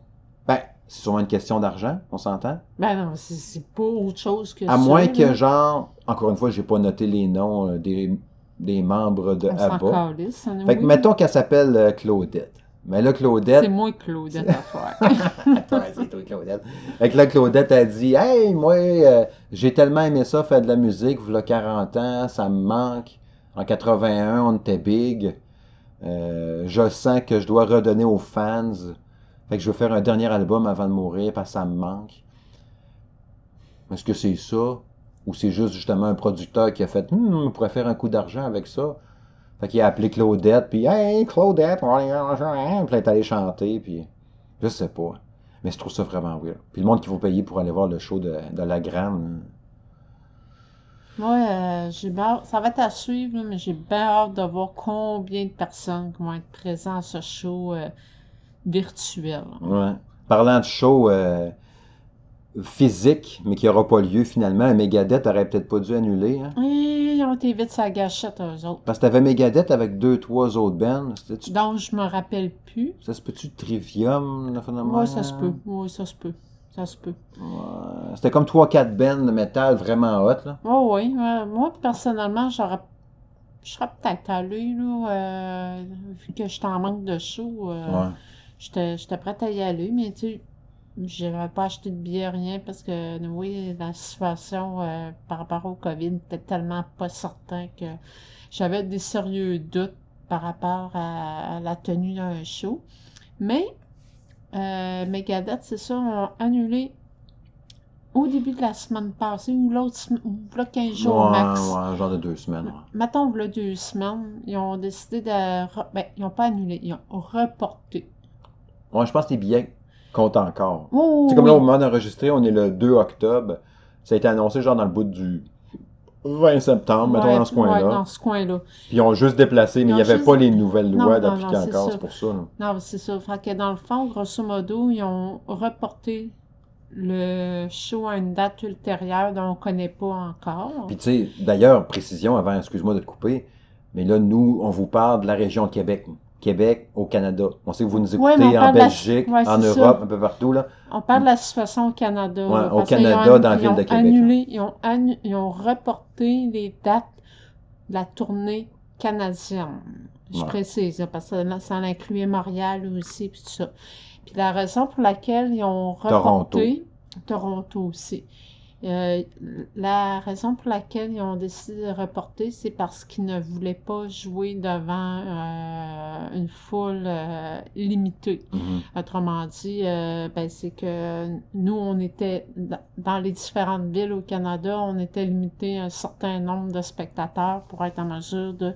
ben, c'est sûrement une question d'argent, on s'entend? ben non, c'est- pas autre chose que À ça. moins que, là. genre, encore une fois, j'ai pas noté les noms euh, des, des membres de ABBA. hein, Fait que, mettons qu'elle s'appelle euh, Claudette. Mais là, Claudette. C'est moi Claudette à faire. Ouais, c'est toi, Claudette. Fait que là, Claudette a dit Hey, moi, euh, j'ai tellement aimé ça, faire de la musique, voilà 40 ans, ça me manque. En 81, on était big. Euh, je sens que je dois redonner aux fans. Que je veux faire un dernier album avant de mourir parce que ça me manque. Est-ce que c'est ça? Ou c'est juste justement un producteur qui a fait Hum, on pourrait faire un coup d'argent avec ça? Fait qu'il a appelé Claudette, puis Hey, Claudette, on va un. Puis est chanter, puis je sais pas. Mais je trouve ça vraiment weird. Puis le monde qu'il faut payer pour aller voir le show de, de la grande. Moi, euh, j'ai ça va être à suivre, mais j'ai bien hâte de voir combien de personnes qui vont être présentes à ce show euh, virtuel. Ouais. Parlant de show euh, physique, mais qui n'aura pas lieu finalement, Megadeth aurait peut-être pas dû annuler. Hein? Et ils ont été vite sa gâchette, eux autres. Parce que t'avais Megadeth avec deux, trois autres bands. Donc, je me rappelle plus. Ça se peut-tu Trivium, le phénomène? Ouais, ça se peut. Oui, ça se peut. Ça se peut. Ouais. C'était comme trois, quatre bands de métal vraiment hot, là. Oh oui, moi personnellement, j'aurais je serais peut-être allée, là, euh, vu que j'étais en manque de show, euh, Ouais. J'étais prête à y aller, mais tu sais, j'avais pas acheté de billets, rien, parce que, oui, la situation euh, par rapport au COVID était tellement pas certain que j'avais des sérieux doutes par rapport à, à la tenue d'un show. Mais, euh, Megadeth, c'est ça, ont annulé au début de la semaine passée, ou l'autre semaine, ou là 15 jours ouais, max. ouais, genre de deux semaines. ouais. Mettons, là, deux semaines, ils ont décidé de. Ben, ils n'ont pas annulé, ils ont reporté. Ouais, je pense que les billets comptent encore. Oh, C'est comme là, au moment d'enregistrer, on est le 2 octobre. Ça a été annoncé genre dans le bout du 20 septembre, mettons dans ce coin-là. ouais, dans ce coin-là. Puis ils ont juste déplacé, mais il n'y avait juste- pas les nouvelles lois d'appliquer encore, c'est pour ça. là. Non, c'est ça. Fait que dans le fond, grosso modo, ils ont reporté le show à une date ultérieure dont on ne connaît pas encore. Puis tu sais, d'ailleurs, précision avant, excuse-moi de te couper, mais là, nous, on vous parle de la région Québec. Québec au Canada. On sait que vous nous écoutez en la- Belgique, ouais, en Europe, ça. un peu partout, là. On parle de la situation au Canada. Ouais, là, au Canada, ont- dans la ville de Québec, annulé- ils, ont annu- ils ont reporté les dates de la tournée canadienne. Je précise, là, parce que ça incluait Montréal aussi, puis tout ça. Puis la raison pour laquelle ils ont reporté, Toronto aussi, Euh, la raison pour laquelle ils ont décidé de reporter, c'est parce qu'ils ne voulaient pas jouer devant euh, une foule euh, limitée. Mhm. Autrement dit, ben, c'est que nous, on était dans- les différentes villes au Canada, on était limité à un certain nombre de spectateurs pour être en mesure de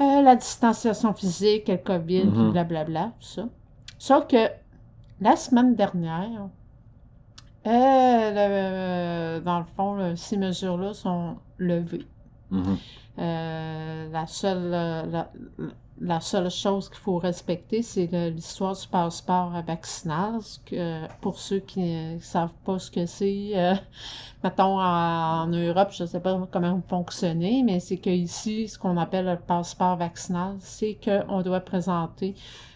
la distanciation physique, le COVID, puis Mhm. blablabla, tout ça. Sauf que la semaine dernière, euh, le- dans le fond, là, ces mesures-là sont levées. Mhm. Euh, la seule, euh, la, la seule chose qu'il faut respecter, c'est l'histoire du passeport vaccinal. Que, pour ceux qui ne savent pas ce que c'est, euh, mettons en, en Europe, je ne sais pas comment fonctionner, mais c'est qu'ici, ce qu'on appelle le passeport vaccinal, c'est qu'on doit présenter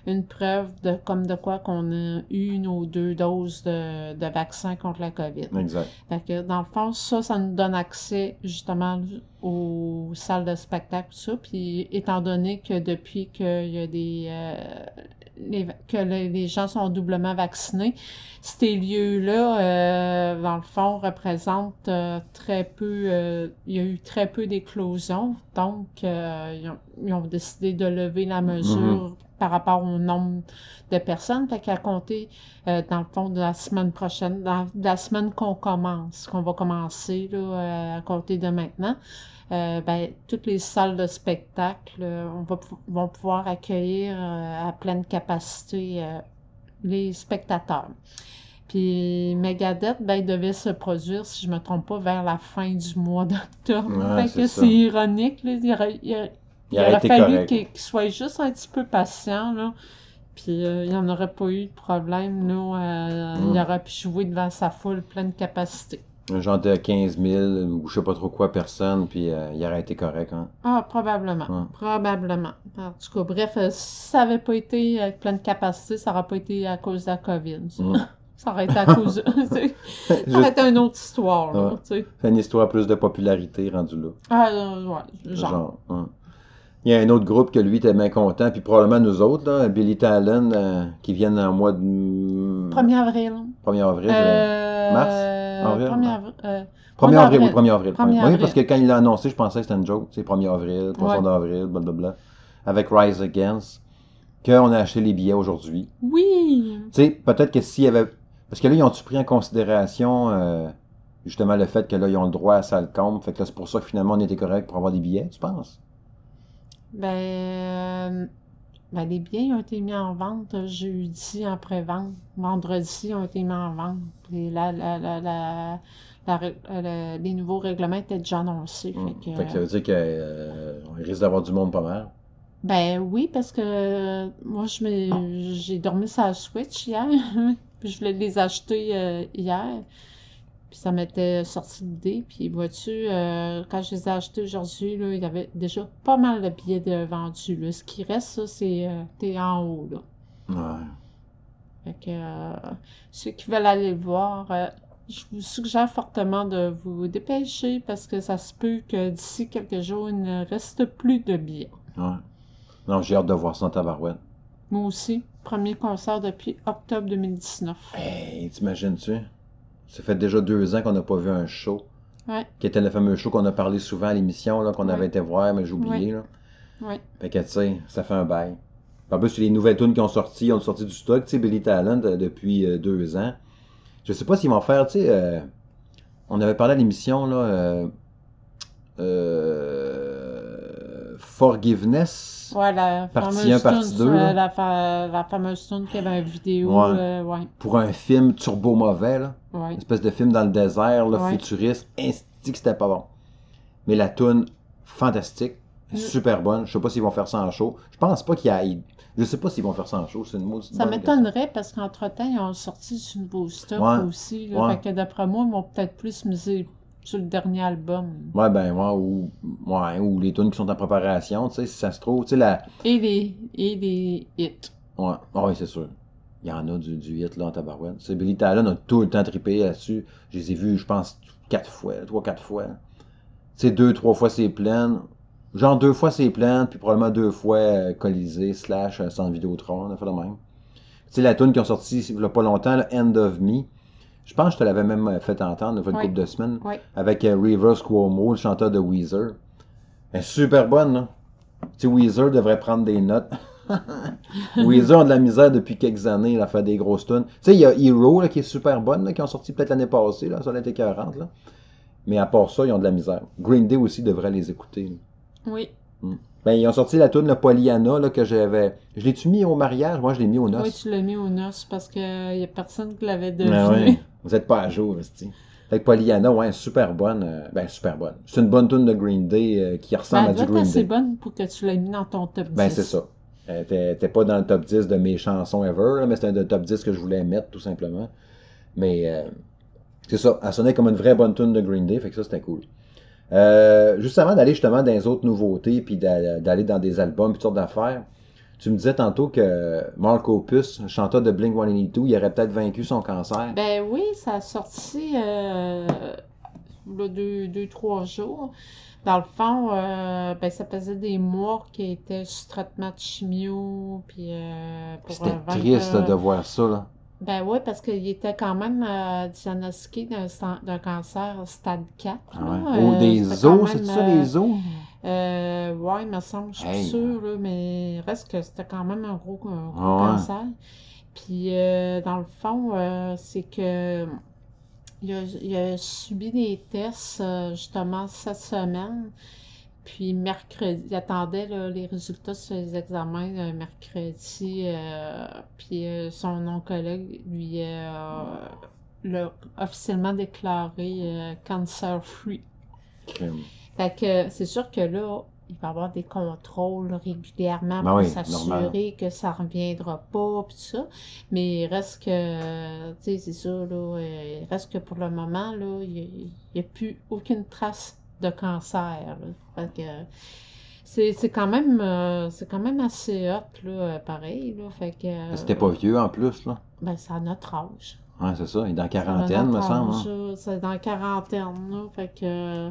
une preuve de comme de quoi qu'on a eu une ou deux doses de, de vaccin contre la COVID. Exact. Fait que dans le fond, ça, ça nous donne accès justement aux salles de spectacle, tout ça. Puis étant donné que depuis qu'il y a des euh, les- que le- les gens sont doublement vaccinés, ces lieux-là, euh, dans le fond, représentent euh, très peu. euh, il y a eu très peu d'éclosions, donc ils, ont, ils ont décidé de lever la mesure par rapport au nombre de personnes. Fait qu'à compter euh, dans le fond de la semaine prochaine, dans de la semaine qu'on commence, qu'on va commencer là, euh, à compter de maintenant, euh, ben, toutes les salles de spectacle euh, on va, pou- vont pouvoir accueillir euh, à pleine capacité les spectateurs. Puis Megadeth, ben, il devait se produire, si je me trompe pas, vers la fin du mois d'octobre. Ouais, fait c'est que c'est ironique, là. Il il Il il aurait été fallu qu'il soit juste un petit peu patient, là. Puis euh, il n'y en aurait pas eu de problème, là. Euh, Mm. Il aurait pu jouer devant sa foule pleine capacité. Un genre de 15 000 ou je sais pas trop quoi personnes, puis euh, il aurait été correct. Hein. Ah, probablement. Mm. Probablement. En tout cas, bref, si ça n'avait pas été avec pleine capacité, ça n'aurait pas été à cause de la COVID. Ça, Mm. Ça aurait été à cause de... ça aurait Juste été une autre histoire, là, Ouais. une histoire plus de popularité rendue là. Ah, ouais, genre. hein. Il y a un autre groupe que lui était bien content, puis probablement nous autres, là, Billy Talon, euh, qui viennent en mois de 1er avril. 1er avril. Euh, Mars? Avril? 1er avril. euh, 1er 1er avril, oui, avril. 1er avril. 1er Oui, parce que quand il l'a annoncé, je pensais que c'était une joke. C'est 1er avril, 3 Ouais. d'avril, blablabla. Avec Rise Against, qu'on a acheté les billets aujourd'hui. Oui! Tu sais, peut-être que s'il y avait. Parce que là, ils ont-tu pris en considération justement le fait que là, ils ont le droit à salle comble. Fait que là, c'est pour ça que finalement, on était correct pour avoir des billets, tu penses? Ben, euh, ben, les billets ont été mis en vente euh, jeudi en pré-vente. Vendredi, ils ont été mis en vente. Puis la, la, la, la, la euh, le- les nouveaux règlements étaient déjà annoncés. Hmm. Fait que, Fait que ça veut dire qu'on risque d'avoir du monde pas mal. ben oui, parce que euh, moi, je j'ai dormi sur la Switch hier. Puis je voulais les acheter euh, hier. Puis ça m'était sorti l'idée. Puis vois-tu, euh, quand je les ai achetés aujourd'hui, là, il y avait déjà pas mal de billets de vendus. Là. Ce qui reste, ça, c'est euh, t'es en haut. Là. Ouais. Fait que euh, ceux qui veulent aller le voir, je vous suggère fortement de vous dépêcher parce que ça se peut que d'ici quelques jours, il ne reste plus de billets. Ouais. Non, j'ai hâte de voir ça en tabarouette. Moi aussi, premier concert depuis octobre 2019. Hey, t'imagines-tu? Ça fait déjà deux ans qu'on n'a pas vu un show. Ouais. Qui était le fameux show qu'on a parlé souvent à l'émission, là, qu'on Ouais. avait été voir, mais j'ai oublié, là. Ouais. Fait que, tu sais, ça fait un bail. En plus, les nouvelles tunes qui ont sorti, ils ont sorti du stock, tu sais, Billy Talent, euh, depuis euh, deux ans. Je sais pas s'ils vont faire, tu sais, euh, on avait parlé à l'émission, là, euh, Forgiveness. Ouais, la Partie fameuse un, partie tune, deux, euh, là. la, fa- la fameuse tune qui avait une vidéo. Ouais. euh, ouais, Pour un film turbo mauvais, là. ouais. Une espèce de film dans le désert, là, futuriste. Que c'était pas bon. Mais la tune fantastique, Mm. super bonne. Je sais pas s'ils vont faire ça en show. Je pense pas qu'il y ait. Je sais pas s'ils vont faire ça en show. C'est une Ça m'étonnerait parce qu'entre-temps, ils ont sorti du nouveau stock aussi. Là. Fait que d'après moi, ils vont peut-être plus miser sur le dernier album. Ouais, ben, ouais, ou, ouais, ou les tunes qui sont en préparation, tu sais, si ça se trouve, tu sais, la. Et les, et les hits. Ouais, ah ouais, c'est sûr. Il y en a du, du hit, là, en tabarouette. C'est Billy Talon a tout le temps trippé là-dessus. Je les ai vus, je pense, quatre fois, trois, quatre fois. Tu sais, deux, trois fois c'est plein. Genre deux fois c'est plein, puis probablement deux fois euh, Colisée, slash, euh, sans Vidéotron, on a fait le même. Tu sais, la tune qui ont sorti il y a pas longtemps, là, End of Me. Je pense que je te l'avais même fait entendre il y a une couple de semaines. Oui. Avec euh, Rivers Cuomo, le chanteur de Weezer. Elle est super bonne, là. Tu sais, Weezer devrait prendre des notes. Weezer ont de la misère depuis quelques années, là, à faire des grosses tunes. Tu sais, il y a Hero, là, qui est super bonne, là, qui ont sorti peut-être l'année passée, là, sur l'été 40, là. Mais à part ça, ils ont de la misère. Green Day aussi devrait les écouter. là. Oui. Ben, ils ont sorti la tune le Pollyanna, là, que j'avais... Je l'ai-tu mis au mariage? Moi, je l'ai mis au noces. Oui, tu l'as mis aux noces parce qu'il n'y a personne qui l'avait Ah deviné. ouais. Vous êtes pas à jour, esti. Fait que Pollyanna, ouais, super bonne. euh, ben, super bonne. C'est une bonne tune de Green Day euh, qui Ben, ressemble elle à du Green assez Day. bonne pour que tu l'aies mis dans ton top 10. Ben, c'est ça. Elle était, était pas dans le top 10 de mes chansons ever, là, mais c'était un top 10 que je voulais mettre, tout simplement. Mais euh, c'est ça. Elle sonnait comme une vraie bonne tune de Green Day, fait que ça, c'était cool. Euh, juste avant d'aller justement dans les autres nouveautés, puis d'a- d'aller dans des albums, puis toutes sortes d'affaires, tu me disais tantôt que Mark Opus, chanteur de Blink-182, il aurait peut-être vaincu son cancer. Ben oui, ça a sorti euh, là, deux, deux, trois jours. Dans le fond, euh, ben, ça faisait des mois qu'il était sous traitement de chimio. Puis, euh, pour C'était triste de voir ça, là. Ben oui, parce qu'il était quand même euh, diagnostiqué d'un cancer stade 4. Ah là. Oh, Euh, des os, c'est ça, euh, les os? Euh, ouais, il me semble, je suis Hey. sûre, là, mais il reste que c'était quand même un gros, un gros Ah ouais. cancer. Puis, euh, dans le fond, euh, c'est que il a, il a subi des tests euh, justement cette semaine. Puis, mercredi, il attendait là, les résultats sur les examens euh, mercredi. euh, puis, euh, son oncologue lui l'a officiellement déclaré cancer-free. Crime. Fait que c'est sûr que là, il va y avoir des contrôles régulièrement Ben pour oui, s'assurer que ça reviendra pas, pis tout ça. Mais il reste que, tu sais, c'est ça, là, il reste que pour le moment, là, il n'y a, plus aucune trace de cancer. Fait que c'est c'est quand même, euh, c'est quand même assez hot, là, euh, pareil, là. Fait que, Mais C'était pas vieux en plus, là. ben, c'est à notre âge. Ouais, c'est ça. Il est dans la quarantaine, me semble. hein. C'est dans la quarantaine, là. Fait que.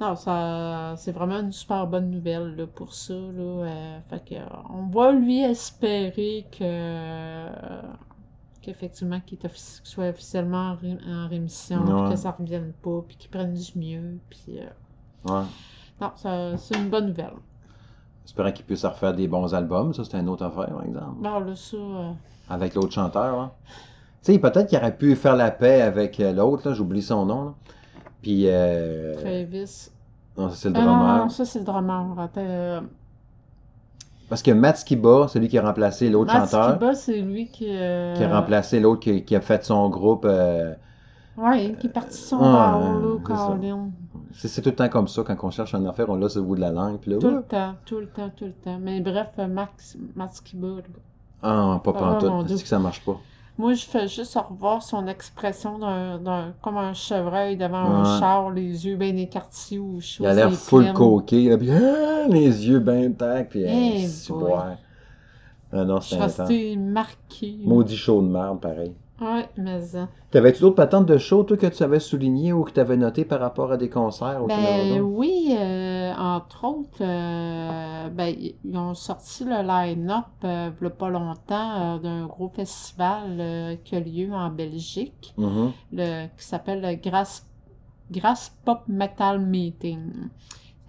Non, ça, c'est vraiment une super bonne nouvelle là, pour ça. Là. euh, fait que, on va lui espérer que qu'effectivement qu'il soit officiellement en, ré- en rémission, puis Ouais. que ça revienne pas, puis qu'il prenne du mieux. Puis, euh, Ouais. non, c'est une bonne nouvelle. Espérant qu'il puisse refaire des bons albums. Ça, c'est une autre affaire, par exemple. Bon, là, ça. euh, Avec l'autre chanteur, hein. Tu sais, peut-être qu'il aurait pu faire la paix avec euh, l'autre, là. J'oublie son nom, là. Puis, euh... Travis. Non, ça, c'est le non, drummer. non, ça, c'est le drummer. Parce que Matt Skiba, celui qui a remplacé l'autre Matt chanteur, Skiba, c'est lui qui. euh, qui a remplacé l'autre qui, qui a fait son groupe. euh, Ouais, qui est parti son là, c'est tout le temps comme ça, quand on cherche une affaire, on l'a sur le bout de la langue. Puis là, Tout le temps, tout le temps, tout le temps. Mais bref, Max, Matt Skiba, là. ah, pas Ah, pantoute. C'est que ça marche pas? Moi, je fais juste revoir son expression d'un, d'un- comme un chevreuil devant Ouais. un char, les yeux bien écartés ou. Il a l'air full coqué, là, puis ah, les yeux bien tac, puis Eh boy. boire. Ah non, c'est intense. marquée. Maudit chaud de merde, pareil. Ouais, mais hein. T'avais-tu d'autres patentes de show, toi, que tu avais souligné ou que tu avais noté par rapport à des concerts au Ben Canada? oui, euh, entre autres, euh, ben, ils ont sorti le line-up euh, il y a pas longtemps euh, d'un gros festival euh, qui a lieu en Belgique, Mhm. le, qui s'appelle le Grass, Grass Pop Metal Meeting.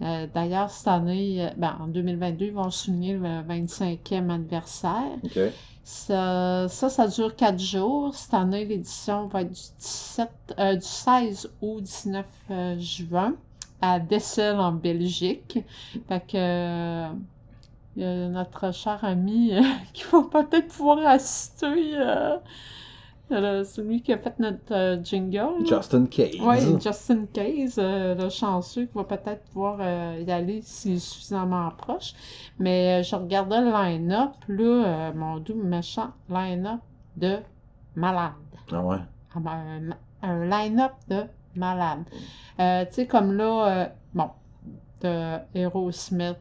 Euh, D'ailleurs, cette année, euh, ben, en 2022, ils vont souligner le 25e anniversaire. Ça, ça, ça dure quatre jours. Cette année, l'édition va être du 17, euh, 16 au 19 euh, juin à Dessel en Belgique. Fait que euh, notre cher ami euh, qui va peut-être pouvoir assister. Euh, le- celui qui a fait notre euh, jingle. Justin Cage. Oui, Justin Case, euh, le chanceux, qui va peut-être pouvoir euh, y aller s'il est suffisamment proche. Mais je regardais le line-up, là, mon doux méchant line-up de malade. Ah ouais? Ah ben, Un, un line-up de malade. Tu sais, comme là, euh, bon, de Aerosmith,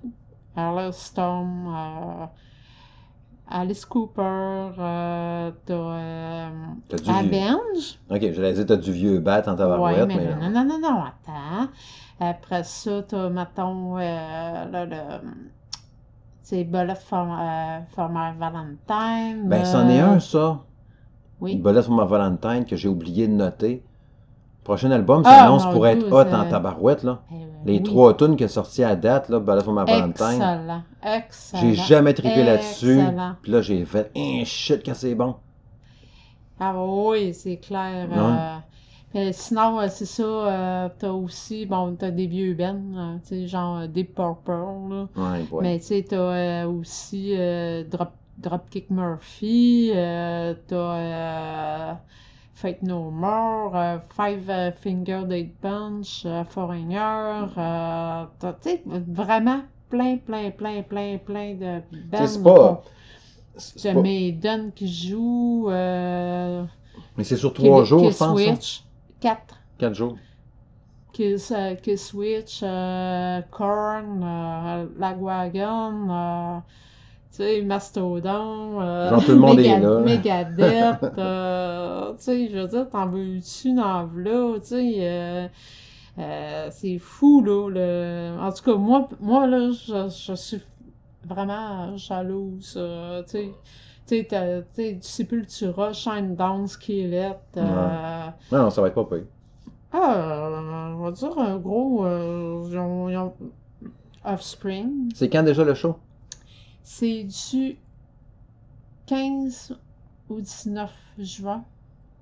Arlo Storm, euh, Alice Cooper, euh, t'as euh, du vieux. Avenge. Ok, j'allais dire, t'as du vieux bat en Ouais, tabarouette, mais mais. non, non, non, non, attends. Après ça, t'as, mettons, euh, là, le. C'est Bullet for, euh, for My Valentine. Ben, c'en est euh, un, ça. Oui. Bullet for my Valentine, que j'ai oublié de noter. Prochain album Ah, s'annonce mon pour être hot en tabarouette, là. Eh, Les oui. trois tunes qui sont sorties à date, là, Bullet for my Valentine. Excellent. Excellent. J'ai jamais trippé là-dessus. Puis là, j'ai fait, un shit que c'est bon. Ah oui, c'est clair. Ouais. euh, mais sinon, euh, c'est ça, euh, t'as aussi, bon, t'as des vieux bands, euh, tu sais, genre Deep Purple, là. Ouais, ouais. Mais tu sais, t'as euh, aussi Drop, Dropkick Murphy, t'as Fate No More, euh, Five euh, Finger Date Punch, euh, Foreigner, euh, tu sais, vraiment plein, plein, plein, plein, plein de bands. c'est pas. De Maiden qui joue, Mais c'est sur trois jours, je pense. hein? Switch, quatre. Quatre jours. Kiss, Kiss Switch, Korn, Lagwagon, tu sais, Mastodon, euh, euh, tu sais, je veux dire, t'en veux-tu dans là, tu sais, euh, euh, c'est fou, là, le... en tout cas, moi, moi là, je, je suis vraiment jalouse, euh, tu sais, tu sais, Sepultura, Shinedown, Skillet, euh, Non, non, ça va être pas pire. ah, on va dire un gros. euh, ils ont- ils ont- Offspring. C'est quand déjà le show? C'est du 15 au 19 juin.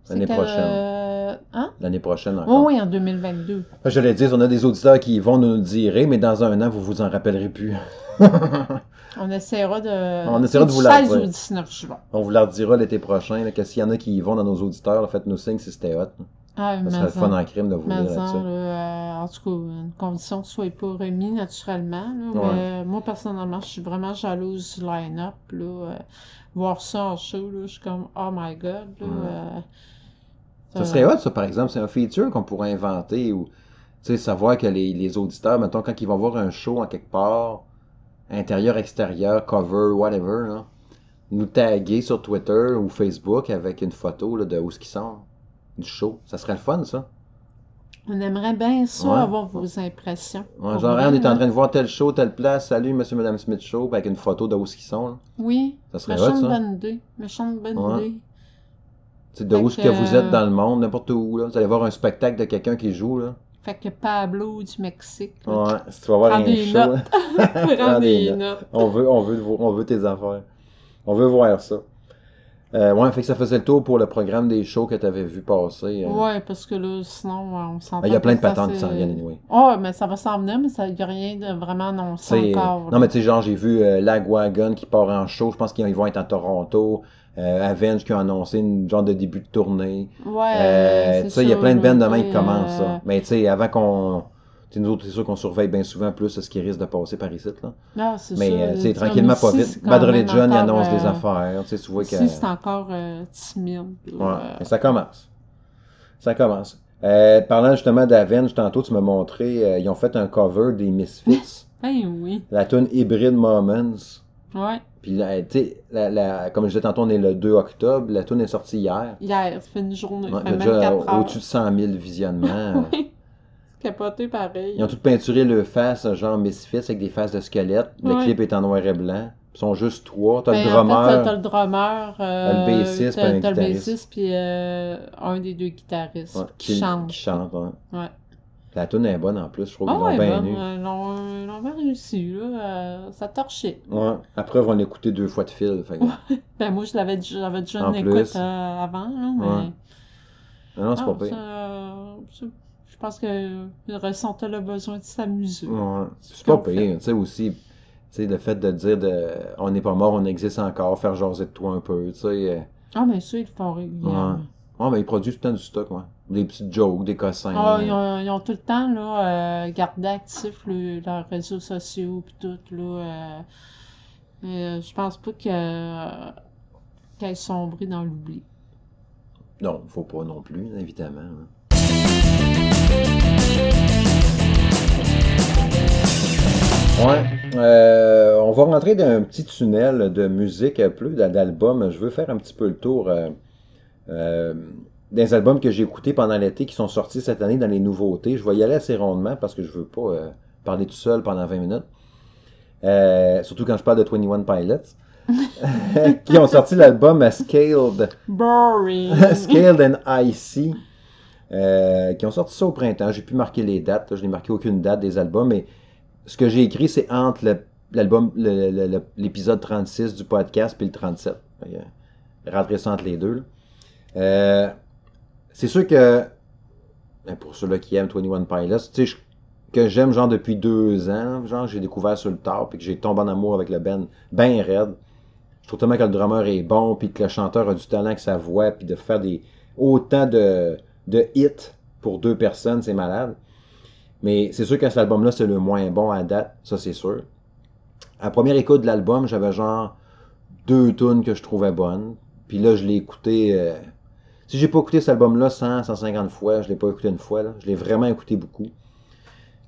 L'année prochaine. euh, hein? L'année prochaine Oui, encore. oui, en 2022. Je l'ai dit, on a des auditeurs qui vont nous le dire, mais dans un an, vous vous en rappellerez plus. On essaiera de. On essaiera de vous la 16 dire. au 19 juin. On vous la redira l'été prochain, là, que s'il y en a qui y vont dans nos auditeurs, là, faites-nous signe si c'était hot. Ah, Ça serait le fun en crime de vous en, là-dessus. là, euh, en tout cas, une condition que ce soit pas remis naturellement. là, Ouais. mais moi, personnellement, je suis vraiment jalouse du line-up. euh, voir ça en show, là, je suis comme, oh my god. Euh, Ça euh, serait hot, ça, par exemple. C'est un feature qu'on pourrait inventer ou, savoir que les, les auditeurs, mettons, quand ils vont voir un show en quelque part, intérieur, extérieur, cover, whatever, là, nous taguer sur Twitter ou Facebook avec une photo là, de où ce qu'ils sont, du show. Ça serait le fun, ça. On aimerait bien ça, Ouais. avoir vos impressions. Ouais, genre, vrai, on est en train de voir tel show, telle place, salut, monsieur, madame Smith Show, avec une photo de où ce qu'ils sont. là. Oui, Ça serait hot, ça. bonne idée. Méchante bonne Ouais. idée. Sais, de Fait où ce que que- vous êtes dans le monde, n'importe où. Là. Vous allez voir un spectacle de quelqu'un qui joue. Là. Fait que Pablo du Mexique. là, Ouais, si tu vas voir un des show, notes. là, Prends Prends des des notes. notes. on, veut, on, veut, on veut tes affaires. On veut voir ça. Euh, ouais, fait que ça faisait le tour pour le programme des shows que tu avais vu passer. euh. Ouais, parce que là, sinon, on s'entend. Ben, Il y a plein de patentes qui s'en viennent, anyway. Ah, mais ça va s'en venir, mais il n'y a rien de vraiment annoncé encore. non, mais tu sais, genre, j'ai vu euh, Lagwagon qui part en show. Je pense qu'ils vont être à Toronto. Euh, Avenge qui a annoncé une genre de début de tournée. Ouais, Euh, tu sais, il y a plein de bands de tu main sais, qui commencent ça. Mais tu sais, avant qu'on. Nous autres, c'est sûr qu'on surveille bien souvent plus ce qui risque de passer par ici. Là. Non, c'est Mais euh, euh, tranquillement, pas vite. c'est Bad Religion, il annonce des euh, affaires. Tu vois que. Ici, c'est encore euh, timide. Ouais, euh, mais ça commence. Ça commence. Euh, parlant justement d'Avenge, tantôt tu m'as montré, ils ont fait un cover des Misfits, Ben oui. la tune Hybrid Moments. Ouais. Puis, tu sais, la, la- comme je disais tantôt, on est le 2 octobre, la tune est sortie hier. Hier, ça fait une journée. Ouais, fait déjà 24 heures. au-dessus de 100 000 visionnements. Oui. Capoté pareil. Ils ont tout peinturé le face, genre Misfits, avec des faces de squelettes. Le Ouais. clip est en noir et blanc. Ils sont juste trois. T'as Ben, le en fait, drummer. t'as- le drummer, euh, Le bassiste, t'as- t'as le bassiste, puis euh, un des deux guitaristes ouais, qui, chante. Qui chante. Ouais. La tune est bonne en plus, je trouve. Ah ils l'ont ouais, bien eu. euh, ils l'ont bien réussi, là. euh, ça torchait. Ouais. Après, on va l'écouter deux fois de fil. Fait Ben, moi, je l'avais déjà, j'avais déjà En une plus. écoute euh, avant, là, mais... Ouais. Non, non, c'est Ah, pas pire. ça- pense qu'il ressentait le besoin de s'amuser. Ouais. C'est ce pas pire. Tu sais, aussi, tu sais, le fait de dire de, on n'est pas mort, on existe encore, faire jaser de toi un peu, tu sais. euh, Ah, mais ça, ils le font régulièrement. Ouais, mais ils produisent tout le temps du stock, ouais. Des petites jokes, des cossins. Ah, ils, ont, ils ont tout le temps là, euh, gardé actifs le- leurs réseaux sociaux puis tout là. euh, euh, je pense pas que qu'elles sombrent dans l'oubli. Non, faut pas non plus, évidemment. hein. Ouais, euh, on va rentrer dans un petit tunnel de musique, plus d'a- d'albums. Je veux faire un petit peu le tour euh, euh, des albums que j'ai écoutés pendant l'été qui sont sortis cette année dans les nouveautés. Je vais y aller assez rondement parce que je veux pas parler tout seul pendant 20 minutes. Surtout quand je parle de 21 Pilots. qui ont sorti l'album Scaled, Boring. Scaled and Icy, euh, qui ont sorti ça au printemps. J'ai pu marquer les dates, je n'ai marqué aucune date des albums, mais ce que j'ai écrit, c'est entre l'album, l'épisode 36 du podcast puis le 37. Fait que, Rentrer ça entre les deux. Euh, c'est sûr que, ben, pour ceux-là qui aiment 21 Pilots, tu sais, que j'aime genre depuis deux ans, genre j'ai découvert sur le tard puis que j'ai tombé en amour avec le band ben raide. Je trouve tellement que le drummer est bon puis que le chanteur a du talent avec sa voix puis de faire des autant de, de hits pour deux personnes, c'est malade. Mais c'est sûr que cet album-là, c'est le moins bon à date, ça c'est sûr. À première écoute de l'album, j'avais genre deux tunes que je trouvais bonnes. Puis là, je l'ai écouté. euh, Si j'ai pas écouté cet album-là 100, 150 fois, je l'ai pas écouté une fois. Je l'ai vraiment écouté beaucoup.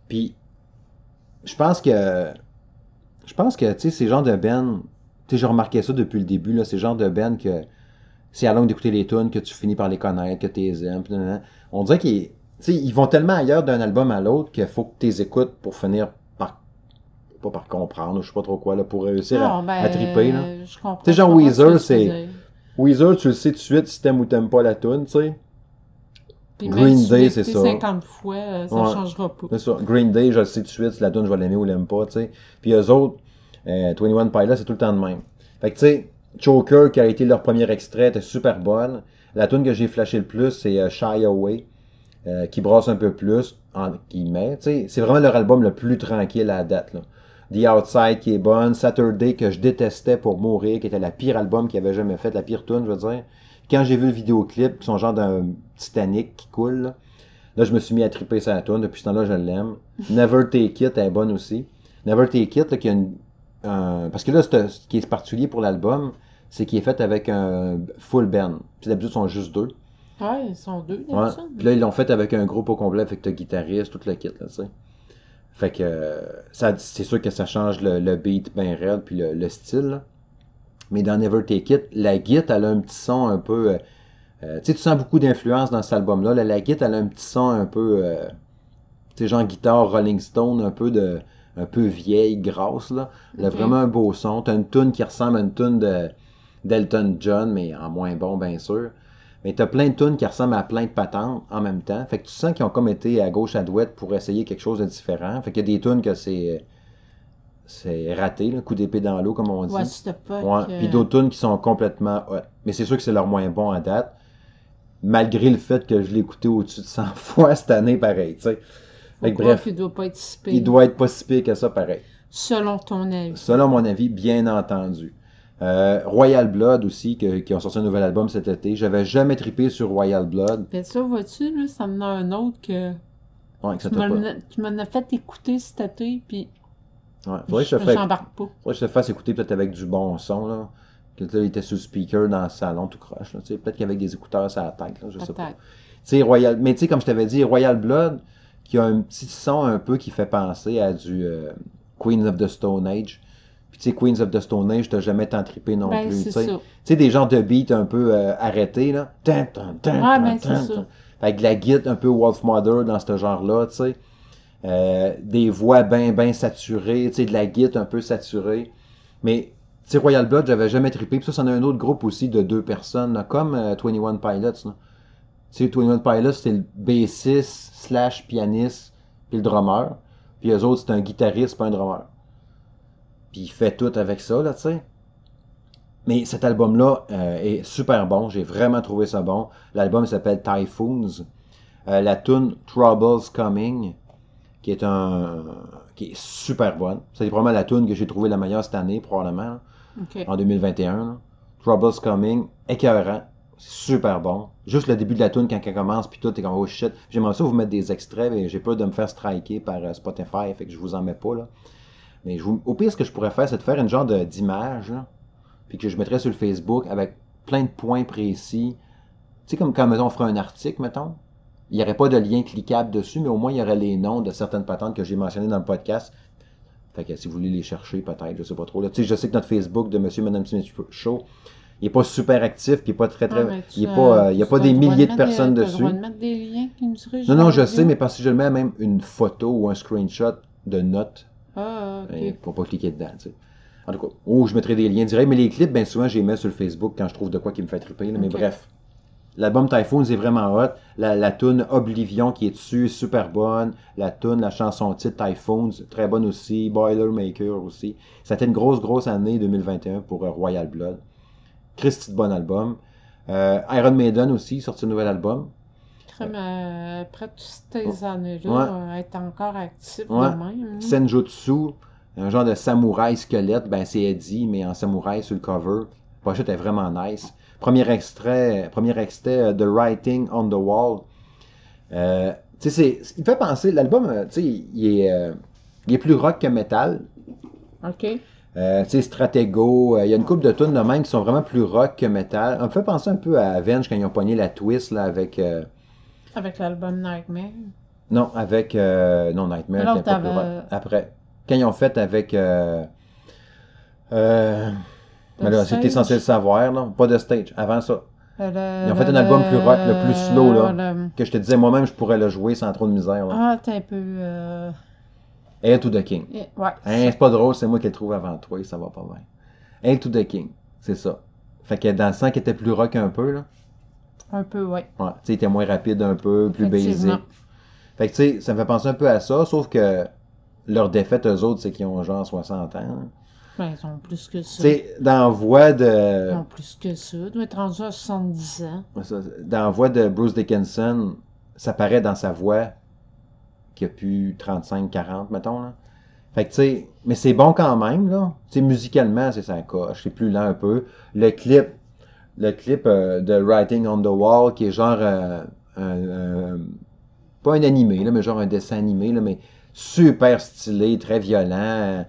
Puis, je pense que. Je pense que, tu sais, ces genres de Ben, tu sais, j'ai remarqué ça depuis le début, là, ces genres de Ben que c'est à longue d'écouter les tunes que tu finis par les connaître, que tu les aimes. On dirait qu'ils ils vont tellement ailleurs d'un album à l'autre qu'il faut que tu les écoutes pour finir par. Pas par comprendre, je sais pas trop quoi, là, pour réussir à, ben, à triper. Là. Je comprends. Tu sais, genre Weezer, c'est-. Weezer, tu le sais tout de suite si t'aimes ou t'aimes pas la tune, tu sais. Green Day, c'est ça. 50 fois, euh, ça Ouais. changera pas. C'est ça. Green Day, je le sais tout de suite si la tune je vais l'aimer ou l'aimer pas, tu sais. Puis eux autres, euh, 21 Pilots, c'est tout le temps de même. Fait que tu sais, Choker, qui a été leur premier extrait, était super bonne. La tune que j'ai flashé le plus, c'est euh, Shy Away, euh, qui brasse un peu plus, en guillemets. C'est vraiment leur album le plus tranquille à la date, là. The Outside qui est bonne, Saturday que je détestais pour mourir, qui était la pire album qu'ils avaient jamais fait, la pire tune, je veux dire. Quand j'ai vu le vidéoclip, son genre d'un Titanic qui coule, là, je me suis mis à triper sa tune. Depuis ce temps-là, je l'aime. Never Take It est bonne aussi. Never Take It, là, qui a une, un- parce que là, ce qui est particulier pour l'album, c'est qu'il est fait avec un full band. Puis d'habitude, ils sont juste deux. Ouais, ils sont deux, Ouais. Puis là, ils l'ont fait avec un groupe au complet, avec le guitariste, tout le kit, là, tu sais. Fait que euh, ça, c'est sûr que ça change le, le beat bien raide, puis le, le style. là. Mais dans Never Take It, la guitare, elle a un petit son un peu. euh, euh, tu sais, tu sens beaucoup d'influence dans cet album-là. Là, la guitare, elle a un petit son un peu. euh, tu sais, genre guitare Rolling Stone, un peu de. Un peu vieille, grasse, là. Elle a vraiment un beau son. T'as une tune qui ressemble à une tune de d'Elton John, mais en moins bon, bien sûr. Mais t'as plein de tunes qui ressemblent à plein de patentes en même temps. Fait que tu sens qu'ils ont comme été à gauche à droite pour essayer quelque chose de différent. Fait qu'il y a des tunes que c'est c'est raté, coup d'épée dans l'eau comme on dit. Ouais. euh, Puis d'autres tunes qui sont complètement. Mais c'est sûr que c'est leur moins bon à date. Malgré le fait que je l'ai écouté au-dessus de 100 fois cette année, pareil, tu sais. Que bref, qu'il doit pas être si pire, il doit être pas si pire que ça, pareil. Selon ton avis. Selon mon avis, bien entendu. Euh, Royal Blood aussi, que- qui ont sorti un nouvel album cet été. J'avais jamais trippé sur Royal Blood. Ben ça, vois-tu, là, ça me a un autre que Ouais, que ça tu pas. m'en as- tu m'en as fait écouter cet été, puis Ouais, faudrait que je te fasse, j'embarque pas. faudrait que je te fasse écouter peut-être avec du bon son, là. Que là, il était sous speaker dans le salon tout croche, là. Tu sais, peut-être qu'avec des écouteurs la tête, là, je sais pas. Tu sais, Royal, mais tu sais, comme je t'avais dit, Royal Blood, qui a un petit son un peu qui fait penser à du euh, Queens of the Stone Age. Puis tu sais, Queens of the Stone Age, t'as jamais tant trippé non Ben, plus, tu sais. ça. Tu sais, des genres de beats un peu euh, arrêtés, là. Tan, tan, tan, Ouais, tan, ben. Avec de la guitare un peu Wolf Mother dans ce genre-là, tu sais. Euh, des voix bien, bien saturées, tu sais, de la guitare un peu saturée. Mais, tu sais, Royal Blood, j'avais jamais trippé. Puis ça, c'en a un autre groupe aussi de deux personnes, là, comme euh, 21 Pilots, là. Tu sais, 21 Pilots, c'était le bassiste slash pianiste, puis le drummer. Puis eux autres, c'est un guitariste, pas un drummer. Puis il fait tout avec ça, là, tu sais. Mais cet album-là euh, est super bon. J'ai vraiment trouvé ça bon. L'album s'appelle Typhoons. Euh, la tune Troubles Coming, qui est un qui est super bonne. C'est probablement la tune que j'ai trouvé la meilleure cette année, probablement, en 2021. là. Troubles Coming, écœurant. Super bon. Juste le début de la tune quand elle commence, puis tout, t'es comme oh shit. J'aimerais ça vous mettre des extraits, mais j'ai peur de me faire striker par euh, Spotify, fait que je vous en mets pas là. Mais je vous... au pire, ce que je pourrais faire, c'est de faire une genre d'image, puis que je mettrais sur le Facebook avec plein de points précis. Tu sais, comme quand, mettons, on ferait un article, mettons. Il n'y aurait pas de lien cliquable dessus, mais au moins, il y aurait les noms de certaines patentes que j'ai mentionnées dans le podcast. Fait que si vous voulez les chercher, peut-être, je sais pas trop. Tu sais, je sais que notre Facebook de Monsieur et Madame Smith Show, il est pas super actif, puis il est pas très, très... Ah, il est pas, euh, il y a pas as des milliers de personnes dessus. de mettre des liens qui nous dirigent Non, non, je sais, mais parce que je le mets même une photo ou un screenshot de notes Ah, ok. euh, pour pas cliquer dedans, tu sais. En tout cas, oh, je mettrai des liens directs, mais les clips, bien souvent, je les mets sur le Facebook quand je trouve de quoi qui me fait triper. là. Mais bref. L'album Typhoons est vraiment hot. La, la tune Oblivion qui est dessus, super bonne. La tune, la chanson titre Typhoons, très bonne aussi. Boilermaker aussi. C'était une grosse, grosse année 2021 pour euh, Royal Blood. Christy de bon album. Euh, Iron Maiden aussi, sorti un nouvel album. Crème, euh, après toutes ces années-là, Ouais. euh, être encore actif Ouais. de même. hein. Senjutsu, un genre de samouraï squelette, ben c'est Eddie, mais en samouraï sur le cover. La pochette est vraiment nice. Premier extrait, premier extrait, euh, The Writing on the Wall. Euh, tu sais, c'est- il fait penser, l'album, tu sais, il est, il est plus rock que metal. OK. Euh, tu sais, Stratego, euh, il y a une couple de tunes de même qui sont vraiment plus rock que metal. On me fait penser un peu à Avenge quand ils ont pogné la twist là, avec. euh, Avec l'album Nightmare. non, avec. euh, non, Nightmare Alors, était pas plus rock. Après. Quand ils ont fait avec. Euh, mais là, c'était censé le savoir, là. Pas de stage. Avant ça. Le- Ils ont fait le- un album plus rock, le plus slow, là. Que je te disais moi-même, je pourrais le jouer sans trop de misère. Là. Ah, t'es un peu. euh, Hail to the King. Ouais. Hein, c'est pas drôle, c'est moi qui le trouve avant toi, ça va pas bien. Hail to the King. C'est ça. Fait que dans le sens qu'il était plus rock un peu, là. Un peu, ouais. Ouais, tu sais, il était moins rapide un peu, plus basic. Fait que tu sais, ça me fait penser un peu à ça, sauf que leur défaite, eux autres, c'est qu'ils ont genre 60 ans. hein. Ben, ils ont plus que Tu ça. sais, dans la voix Ils de. ont plus que ça. Ils doivent être rendus à 70 ans. Dans la voix de Bruce Dickinson, ça paraît dans sa voix qu'il a plus 35-40, mettons, là. Fait que tu sais, mais c'est bon quand même, là. Tu sais, musicalement, c'est ça coche, c'est plus lent un peu. Le clip, le clip euh, de Writing on the Wall, qui est genre euh, un- pas un animé, là, mais genre un dessin animé, là, mais super stylé, très violent. euh,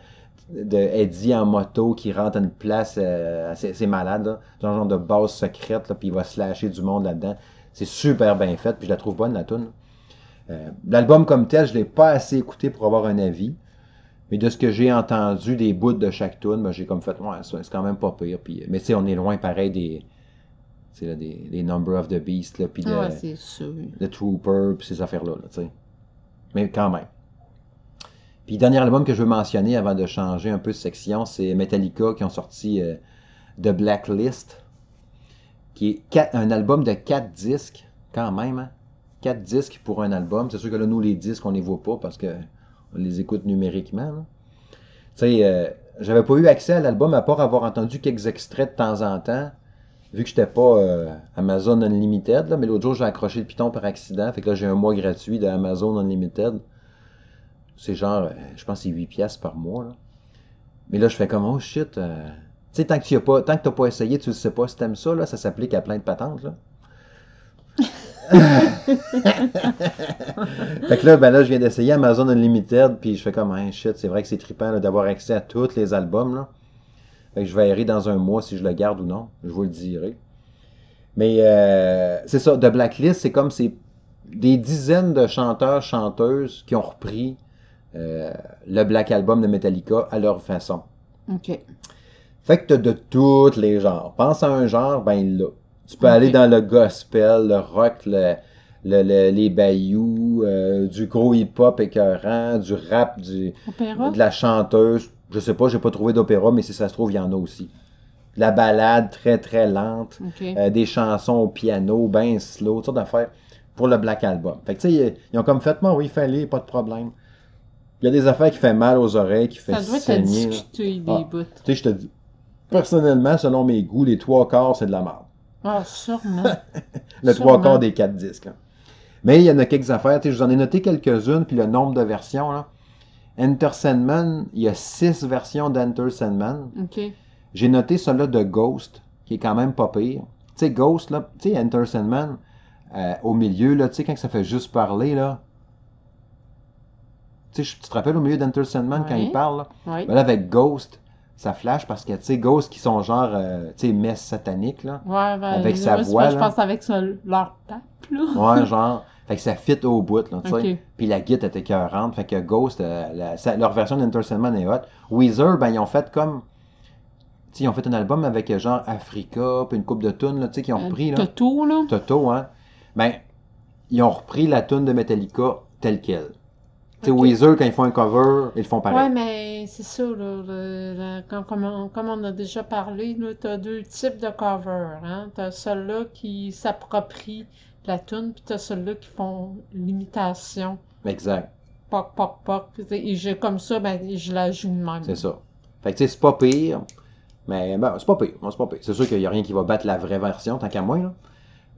De Eddie en moto qui rentre à une place, euh, c'est malade. Genre, de base secrète, là, puis il va slasher du monde là-dedans. C'est super bien fait, puis je la trouve bonne, la. Euh, L'album comme tel, je l'ai pas assez écouté pour avoir un avis. Mais de ce que j'ai entendu des bouts de chaque tune, ben, j'ai comme fait, ouais, c'est quand même pas pire. Puis, mais tu sais, on est loin pareil des, là, des, des Number of the Beast, là, puis de, Ah Trooper, puis ces affaires-là, là, tu sais. Mais quand même. Puis, dernier album que je veux mentionner avant de changer un peu de section, c'est Metallica qui ont sorti euh, The Blacklist, qui est quatre- un album de 4 disques, quand même, hein? 4 disques pour un album. C'est sûr que là, nous, les disques, on les voit pas parce que on les écoute numériquement. Tu sais, euh, j'avais pas eu accès à l'album à part avoir entendu quelques extraits de temps en temps, vu que j'étais pas euh, Amazon Unlimited, là, mais l'autre jour, j'ai accroché le piton par accident, fait que là, j'ai un mois gratuit de Amazon Unlimited. C'est genre, euh, je pense que c'est 8 piastres par mois. Mais là, je fais comme, oh shit, euh, tu sais, tant que tu as pas, pas essayé, tu le sais pas si t'aimes ça, là, ça s'applique à plein de patentes, là. fait que là, ben là, je viens d'essayer Amazon Unlimited, puis je fais comme, hein, shit, c'est vrai que c'est trippant d'avoir accès à tous les albums, là. Fait que je vais errer dans un mois si je le garde ou non. Je vous le dirai. Mais euh, c'est ça, The Blacklist, c'est comme c'est des dizaines de chanteurs, chanteuses qui ont repris euh, le Black Album de Metallica à leur façon. OK. Fait que t'as de tous les genres. Pense à un genre, ben il l'a. Tu peux aller dans le gospel, le rock, le, le- le- les bayous, euh, du gros hip-hop écœurant, du rap, du, Opéra? de la chanteuse. Je sais pas, j'ai pas trouvé d'opéra, mais si ça se trouve, il y en a aussi. De La balade très très lente, euh, des chansons au piano, ben slow, toutes sortes d'affaires pour le Black Album. Fait que tu sais, ils- ils ont comme fait, moi oui, fallait, pas de problème. Il y a des affaires qui fait mal aux oreilles, qui fait Ça doit être saigner. des Ah. bouts. Tu sais, je te dis, personnellement, selon mes goûts, les trois quarts, c'est de la merde. Ah, sûrement. Le trois quarts des quatre disques. là. Mais il y en a quelques affaires. Je vous en ai noté quelques-unes, puis le nombre de versions. Là. Enter Sandman, il y a six versions d'Enter Sandman. OK. J'ai noté celle-là de Ghost, qui est quand même pas pire. Tu sais, Ghost, là, tu sais, Enter Sandman, euh, au milieu, là, tu sais, quand ça fait juste parler, là. Tu sais, je- tu te rappelles au milieu d'Enter Sandman quand il parle, là? Oui. Ben là, avec Ghost, ça flash parce que, tu sais, Ghost qui sont genre, euh, tu sais, messes sataniques, là. Ouais, ben, Avec sa voix, Je pense avec leur pape, là. Ouais, genre. Fait que ça fit au bout, là, tu sais. Ok. Puis la guitare était écœurante. Fait que Ghost, euh, la- sa- leur version d'Enter Sandman est hot. Weezer, ben, ils ont fait comme. Tu sais, ils ont fait un album avec euh, genre Africa, puis une coupe de tunes, là, tu sais, qu'ils ont Euh, repris, là. Toto, là. Toto, hein. Ben, ils ont repris la tune de Metallica telle quelle. Tu sais, Ok. Weezer, quand ils font un cover, ils le font Ouais, pareil. mais c'est ça, là, le- le- comme, comme on, comme on a déjà parlé, là, t'as deux types de covers, hein. T'as ceux-là qui s'approprient la tune, puis t'as ceux-là qui font l'imitation, Exact, poc, poc, poc, et j'ai comme ça, ben, je la joue de même. c'est ça. Fait que tu sais, c'est pas pire, mais ben, c'est pas pire, c'est pas pire. C'est sûr qu'il y a rien qui va battre la vraie version, tant qu'à moi, là.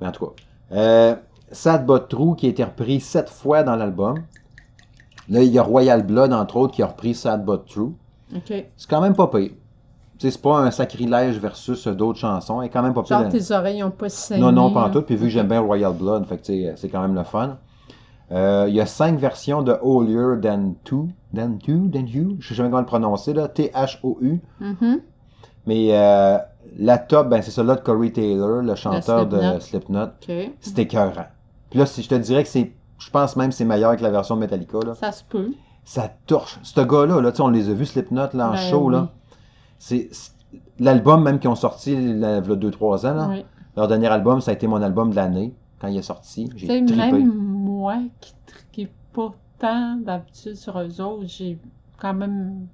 Mais en tout cas. Euh, Sad But True, qui a été repris sept fois dans l'album. Là, il y a Royal Blood, entre autres, qui a repris Sad But True. C'est quand même pas pire. C'est pas un sacrilège versus d'autres chansons. Elle est quand même pas pire. Genre, tes oreilles ont pas saigné. Non, non, pas en tout. Puis vu que j'aime bien Royal Blood, fait que c'est quand même le fun. Euh, Il y a cinq versions de Holier Than Two. Than Two? Than You? Je sais jamais comment le prononcer, là. T-H-O-U. Mhm. Mais euh, la top, ben, c'est celle-là de Corey Taylor, le chanteur de Slipknot. C'est écœurant. Puis là, si je te dirais que c'est. Je pense même que c'est meilleur que la version de Metallica, là. Ça se peut. Ça torche. Ce gars-là, là, on les a vus, Slipknot, là, en Ben show, oui. là. C'est. c'est- L'album même qu'ils ont sorti il y a 2-3 ans, là. Oui. Leur dernier album, ça a été mon album de l'année quand il est sorti. J'ai trippé. même moi qui trippe pas tant d'habitude sur eux autres, j'ai quand même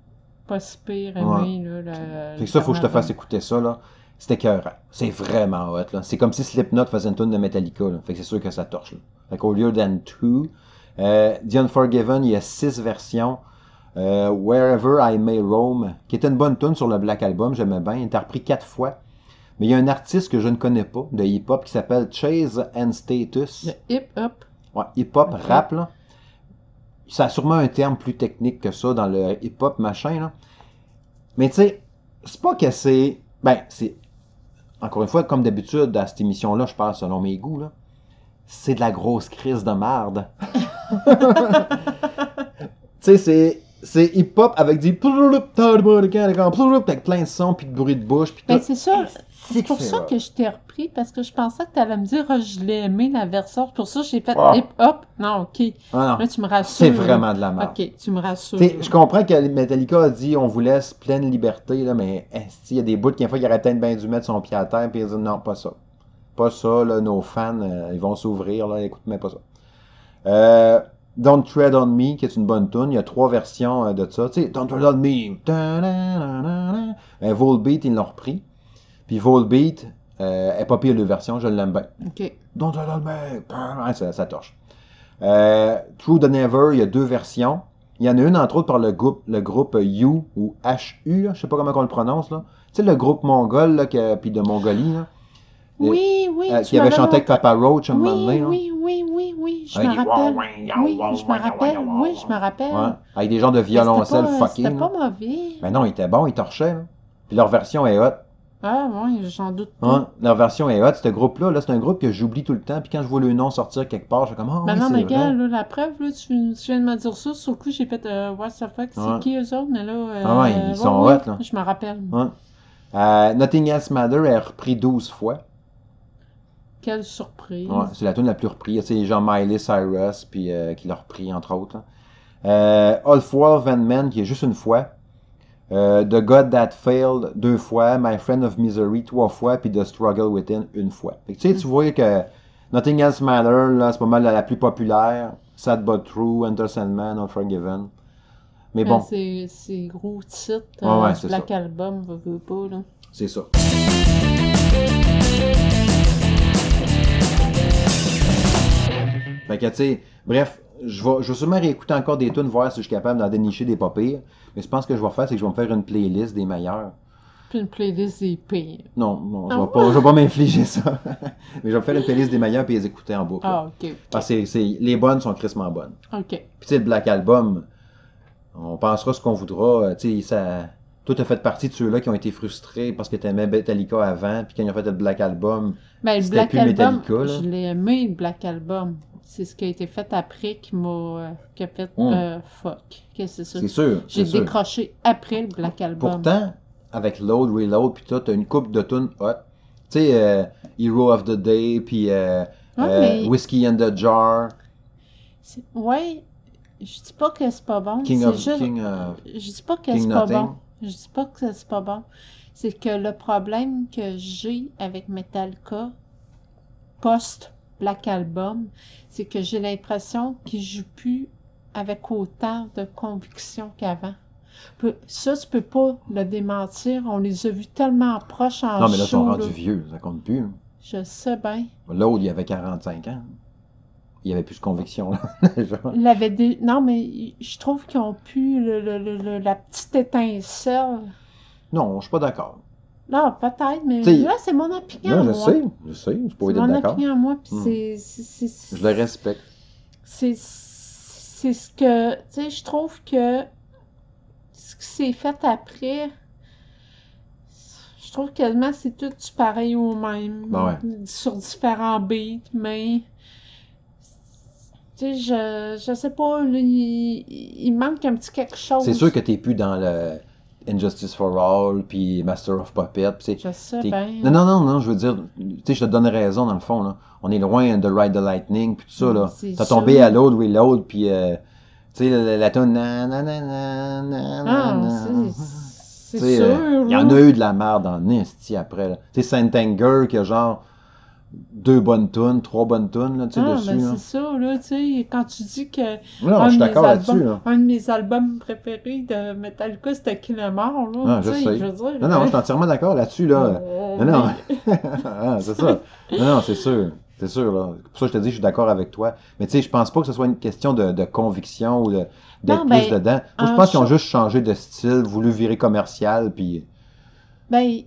pas si pire aimé là, le. Fait que ça, faut que je te fasse écouter ça, là. C'était écœurant. C'est vraiment hot, là. C'est comme si Slipknot faisait une tune de Metallica, là. Fait que c'est sûr que ça torche, là. Fait qu'au lieu d'An 2, euh, The Unforgiven, il y a six versions. Euh, Wherever I May Roam, qui était une bonne tune sur le Black Album, j'aimais bien. Il était repris quatre fois. Mais il y a un artiste que je ne connais pas, de hip-hop, qui s'appelle Chase and Status. Le hip-hop. Ouais, hip-hop, rap, là. Ça a sûrement un terme plus technique que ça dans le hip-hop, machin, là. Mais tu sais, c'est pas que c'est. Ben, c'est. Encore une fois, comme d'habitude, à cette émission-là, je parle selon mes goûts, là. C'est de la grosse crise de marde. tu sais, c'est. C'est hip-hop avec des. Avec plein de sons, puis de bruit de bouche, puis Ben, c'est ça. C'est pour ça que je t'ai repris, parce que je pensais que tu allais me dire, Ah, je l'ai aimé la version. Pour ça, j'ai fait Ah. hip-hop. Non, ok. Ah non, Là, tu me rassures. c'est vraiment de la merde. Ok, tu me rassures. Je comprends que Metallica a dit on vous laisse pleine liberté, là, mais il y a des bouts qu'il il aurait peut-être bien dû mettre son pied à terre et dire non, pas ça. Pas ça, là, nos fans, euh, ils vont s'ouvrir, là, écoute, mais pas ça. Euh, Don't Tread on Me, qui est une bonne tune, il y a trois versions euh, de ça. Tu sais, Don't Tread on Me. Ta-da-da-da-da. Ben, Volbeat, ils l'ont repris. Puis Volbeat, euh, est pas pire de version, je l'aime bien. Ok. Don't Me. Ouais, ça, ça torche. Euh, True the Never, il y a deux versions. Il y en a une, entre autres, par le groupe, le groupe U ou HU, je sais pas comment on le prononce, là. Tu sais, le groupe mongol, là, que- puis de Mongolie, là, Oui, oui. euh, qui avait chanté avec Papa Roach un moment donné, Oui, là. oui, oui, oui, oui, je me rappelle. Oui, je me rappelle, oui, je me rappelle. Ouais, avec des genres de violoncelle fuckés. C'était pas mauvais. Mais non, il était bon, il torchait, là. Puis leur version est hot. Ah, oui, j'en doute pas. Hein? Leur version est hot. Ce groupe-là, là, c'est un groupe que j'oublie tout le temps. Puis quand je vois le nom sortir quelque part, je suis comme, ah Ben oui, non, mais gars, là, la preuve, là, tu, tu viens de me dire ça. Sur le coup, j'ai fait euh, What the fuck, c'est Ouais. qui eux autres? Mais là. euh, Ah ouais, ils sont ouais, hot, là. Je me rappelle. Ouais. Euh, Nothing Else Matter est repris 12 fois. Quelle surprise. Ouais, c'est la tune la plus reprise. C'est genre Miley Cyrus puis euh, qui l'a repris entre autres. All Four Van Men qui est juste une fois. Euh, The God That Failed deux fois. My Friend of Misery trois fois. Puis The Struggle Within une fois. Fait que, tu sais, tu vois que Nothing Else Matter, là, c'est pas mal la, la plus populaire. Sad But True, Enter Sandman, Unforgiven. Mais Mais bon, c'est c'est gros titre. Ouais, euh, ouais, c'est Black ça. Album, pas, là. c'est ça. Fait que, tu sais, bref, je vais, je vais sûrement réécouter encore des tunes, voir si je suis capable d'en dénicher des pas pires. Mais je pense que je vais faire, c'est que je vais me faire une playlist des meilleurs. Puis une playlist des pires. Non, non, je Ah vais vais pas m'infliger ça. mais je vais me faire une playlist des meilleurs puis les écouter en boucle. Ah, ok. Parce que les bonnes sont crissement bonnes. Ok. Puis tu sais, le Black Album, on pensera ce qu'on voudra. euh, Tu sais, ça... Toi, t'as fait partie de ceux-là qui ont été frustrés parce que t'aimais Metallica avant, puis quand ils ont fait le Black Album, Ben, le Black plus Album, Metallica, là. je l'ai aimé, le Black Album. C'est ce qui a été fait après qui m'a euh, qui a fait Mm. euh, fuck. Qu'est-ce que c'est ça? c'est sûr. J'ai sûr. décroché après le Black Album. Pourtant, avec Load, Reload, puis tout, t'as une coupe de tunes hot. Tu sais, euh, Hero of the Day, puis euh, Ouais, mais- Whiskey in the Jar, Ouais, je dis pas que c'est pas bon. King of juste... King of... Je dis pas que c'est pas bon. Je dis pas que c'est pas bon. C'est que le problème que j'ai avec Metallica post Black Album, c'est que j'ai l'impression qu'ils jouent plus avec autant de conviction qu'avant. Ça, tu peux pas le démentir. On les a vus tellement proches en Non, mais là, ils sont rendus vieux, ça compte plus. Je sais bien. L'autre, il avait 45 ans. Il avait plus de conviction, là. Il avait des... Non, mais je trouve qu'ils ont pu le- le- le- le- la petite étincelle. Non, je suis pas d'accord. Non, peut-être, mais T'sais, là, c'est mon opinion. Non, je moi. sais, je sais, je suis pas C'est être mon d'accord. opinion, moi, puis Hmm. c'est- c'est... c'est- Je le respecte. c'est c'est ce que tu sais je trouve que ce qui s'est fait après je trouve quasiment c'est tout du pareil au même Ben ouais. sur différents beats mais tu sais je je sais pas là, il, il manque un petit quelque chose C'est sûr que t'es plus dans le Injustice for All, puis Master of Puppet. c'est- je sais bien Non, non, non, non, je veux dire, tu sais, je te donne raison dans le fond, là. On est loin de Ride the Lightning, puis tout ça, là. T'as tombé à l'autre, reload, puis, euh, tu sais, la, la tonne, na, na, ah, c'est sûr euh, Il y en a eu de la merde en esti après. Tu sais, Saint Anger, qui a genre deux bonnes tunes, trois bonnes tunes, là, tu sais, ah, dessus, ben c'est ça, là, tu sais, quand tu dis que Non, un je suis de mes d'accord là-dessus, albums- là. Un de mes albums préférés de Metallica, c'était Kill Em All, là. Ah, je sais, sais. je veux dire, Non, non, je suis entièrement d'accord là-dessus, là. Oh, Non, non. Ah, c'est ça. Non, non, c'est sûr. C'est sûr, là. Pour ça, je te dis, je suis d'accord avec toi. Mais tu sais, je pense pas que ce soit une question de, de conviction ou de- d'être plus ben, dedans. Moi, je pense qu'ils ont juste changé de style, voulu virer commercial, puis Ben,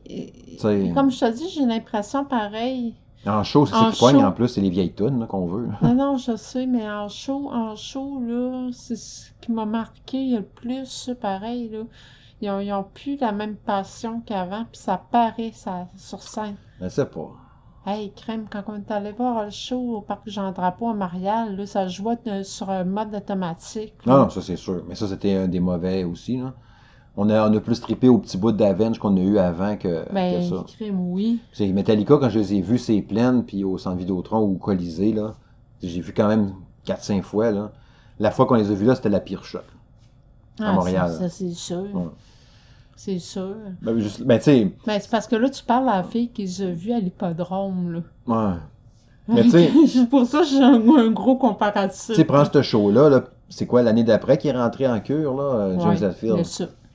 comme je te dis, j'ai l'impression pareil. En show, c'est ça qui en plus, c'est les vieilles tunes qu'on veut. Non, non, je sais, mais en show, en show, là, c'est ce qui m'a marqué le plus, pareil, là. Ils ont, ils ont plus la même passion qu'avant, puis ça paraît ça, sur scène. Je sais pas. Hey, crème, quand on est allé voir le show au parc Jean Drapeau à Marial, là, ça jouait de- sur un mode automatique. là. Non, non, ça c'est sûr. Mais ça, c'était un des mauvais aussi, là. On a, on a plus trippé au petit bout d'Avenge qu'on a eu avant que, Ben, que ça. crème, oui. C'est Metallica, quand je les ai vus, c'est plein, puis au Centre Vidéotron ou au Colisée, là, j'ai vu quand même 4-5 fois, là. La fois qu'on les a vus là, c'était la pire shot. À Ah, Montréal. Ça, c'est sûr. Ouais. C'est sûr. Ben, juste- ben, Mais c'est parce que là, tu parles à la fille qu'ils ont vue à l'hippodrome, là. ouais. Mais tu sais- C'est pour ça que j'ai un, un gros comparatif. Tu sais, prends ce show-là, là, c'est quoi, l'année d'après qui est rentré en cure, là, euh, James Ouais,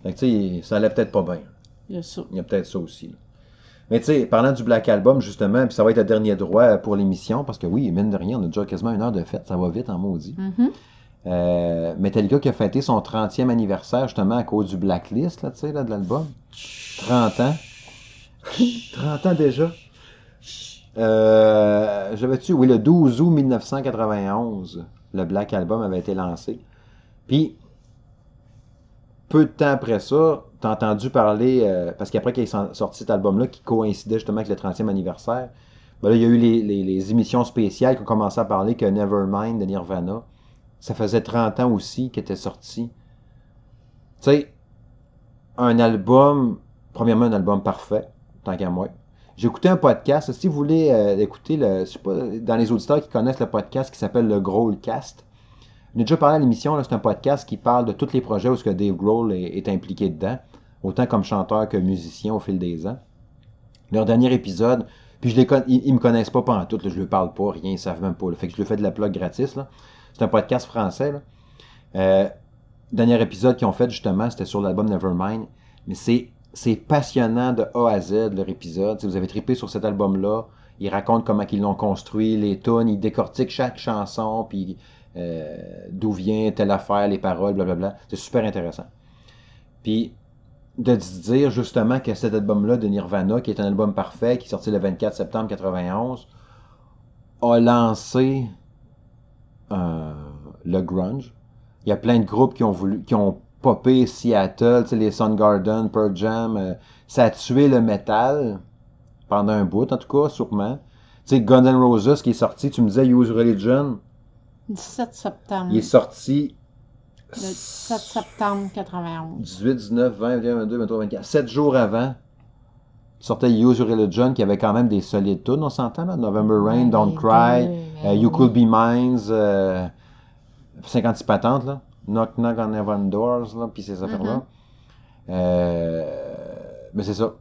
Fait que, tu sais, ça allait peut-être pas bien. Il y a ça. Il y a peut-être ça aussi. là. Mais tu sais, parlant du Black Album, justement, puis ça va être le dernier droit pour l'émission, parce que oui, mine de rien, on a déjà quasiment une heure de fête, ça va vite en maudit. Mhm. Euh, Metallica qui a fêté son 30e anniversaire, justement, à cause du Blacklist, là, tu sais, là, de l'album. 30 ans. 30 ans déjà. Euh, J'avais-tu, oui, le 12 août 1991, le Black Album avait été lancé. Puis, peu de temps après ça, t'as entendu parler, euh, parce qu'après qu'il son- sorti cet album-là, qui coïncidait justement avec le 30e anniversaire, ben là, il y a eu les, émissions spéciales qui ont commencé à parler que Nevermind de Nirvana, ça faisait 30 ans aussi qu'il était sorti. Tu sais, un album, premièrement, un album parfait, tant qu'à moi. J'ai écouté un podcast. Si vous voulez euh, écouter, le, sais pas, dans les auditeurs qui connaissent le podcast qui s'appelle le Growlcast, on a déjà parlé à l'émission, c'est un podcast qui parle de tous les projets où ce que Dave Grohl est, impliqué dedans, autant comme chanteur que musicien au fil des ans. Leur dernier épisode, puis je les ils, ils me connaissent pas pendant tout, là, je leur parle pas, rien, ils savent même pas. là. fait que je leur fais de la plug gratis. C'est un podcast français. Là. Euh, dernier épisode qu'ils ont fait justement, c'était sur l'album Nevermind. Mais c'est c'est passionnant de A à Z leur épisode. Si vous avez trippé sur cet album-là, ils racontent comment ils l'ont construit, les tunes, ils décortiquent chaque chanson, puis euh, d'où vient telle affaire, les paroles, blablabla. C'est super intéressant. Puis de dire justement que cet album-là de Nirvana, qui est un album parfait, qui est sorti le 24 septembre 91, a lancé euh, le grunge. Il y a plein de groupes qui ont voulu, qui ont popé Seattle, les Soundgarden, Pearl Jam. euh, ça a tué le métal pendant un bout, en tout cas, sûrement. Tu sais, Guns N' Roses qui est sorti, tu me disais Use Religion, 17 septembre. il est sorti Le 17 septembre 91. 18, 19, 20, 21, 22, 23, 24. 7 jours avant, sortait Use Your Religion qui avait quand même des solides tunes, on s'entend là. November Rain, Ouais, Don't Cry, deux, euh, You oui. Could Be Mine, euh, 56 patentes là. Knock Knock on Heaven Doors, là, puis ces affaires-là. Mm-hmm. Euh, mais c'est ça.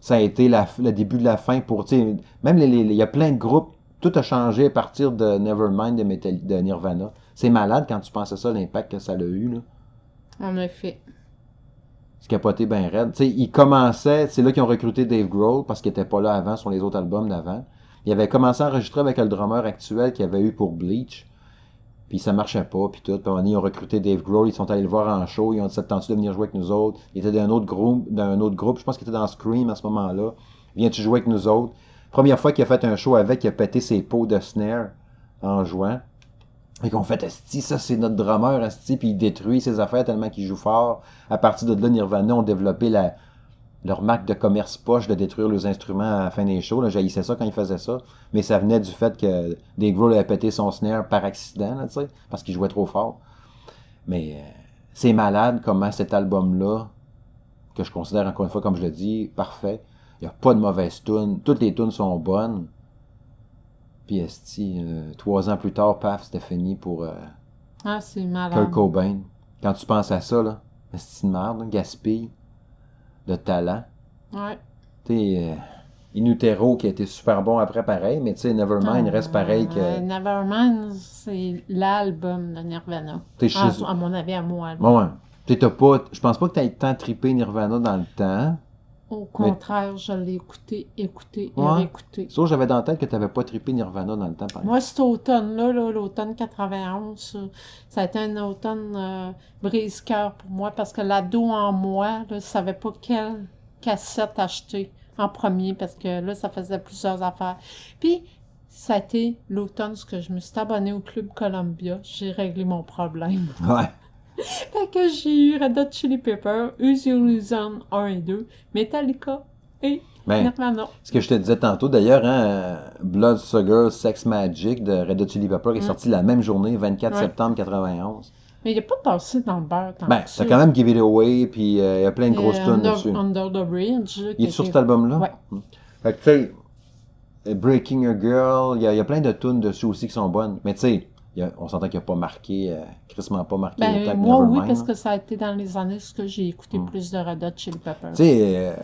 Ça a été la, le début de la fin pour, tu sais, même les, les- il y a plein de groupes tout a changé à partir de Nevermind de, Metal- de Nirvana. C'est malade quand tu penses à ça, l'impact que ça a eu. Là. En effet. C'est capoté ben raide. Tu sais, ils commençaient, c'est là qu'ils ont recruté Dave Grohl parce qu'il était pas là avant sur les autres albums d'avant. Il avait commencé à enregistrer avec le drummer actuel qu'il avait eu pour Bleach. Puis ça marchait pas, puis tout. Puis donné, ils ont recruté Dave Grohl, ils sont allés le voir en show, ils ont dit ça te tente de venir jouer avec nous autres? Il était d'un autre groupe, d'un autre groupe, je pense qu'il était dans Scream à ce moment-là. Viens-tu jouer avec nous autres? Première fois qu'il a fait un show avec, il a pété ses pots de snare en jouant. Et qu'on fait, Esti, ça c'est notre drummer, Esti, puis il détruit ses affaires tellement qu'il joue fort. À partir de là, Nirvana ont développé leur marque de commerce poche de détruire leurs instruments à la fin des shows. Là, j'haïssais ça quand ils faisaient ça. Mais ça venait du fait que Dave Grohl avait pété son snare par accident, parce qu'il jouait trop fort. Mais euh, c'est malade comment cet album-là, que je considère encore une fois, comme je le dis, parfait. Il n'y a pas de mauvaise tunes. Toutes les tunes sont bonnes. Puis esti, euh, trois ans plus tard, paf, c'était fini pour euh, Ah, c'est malade. Kurt Cobain. Quand tu penses à ça, là, esti de merde, là, gaspille de talent. Ouais. Tu sais, euh, In Utero qui a été super bon après pareil, mais tu sais, Nevermind reste pareil que. Nevermind, c'est l'album de Nirvana. T'es chez- à mon avis, à moi. là. Bon, ouais. Tu sais, t'as pas. Je pense pas que t'aies tant trippé Nirvana dans le temps. Au contraire, je l'ai écouté, écouté et Ouais. réécouté. Sauf que j'avais dans la tête que t'avais pas trippé Nirvana dans le temps, par. Moi, cet automne-là, là, l'automne 91, euh, ça a été un automne euh, brise-cœur pour moi parce que l'ado en moi ne savait pas quelle cassette acheter en premier parce que là, ça faisait plusieurs affaires. Puis, ça a été l'automne où que je me suis abonnée au Club Columbia. J'ai réglé mon problème. Ouais. Fait que j'ai eu Red Hot Chili Pepper, Uzi Illusion 1 et 2, Metallica et Ben, Nirvana. ce que je te disais tantôt, d'ailleurs, hein, Blood Sugar Sex Magic de Red Hot Chili Pepper est Mm. sorti la même journée, 24 Ouais. septembre 91. Mais il n'est pas passé dans le beurre tant Ben, t'as quand même Give It Away, puis euh, il y a plein de grosses tunes dessus. Under the Bridge. Il est sur cet album-là? Ouais. Mm. Fait que, tu sais, Breaking a Girl, il y, a- il y a plein de tunes dessus aussi qui sont bonnes. Mais tu sais, il y a- on s'entend qu'il n'a pas marqué, euh, crissement pas marqué Ben, que moi, oui, parce là. que ça a été dans les années où j'ai écouté Mm. plus de Red Hot Chili Pepper. Tu sais, euh,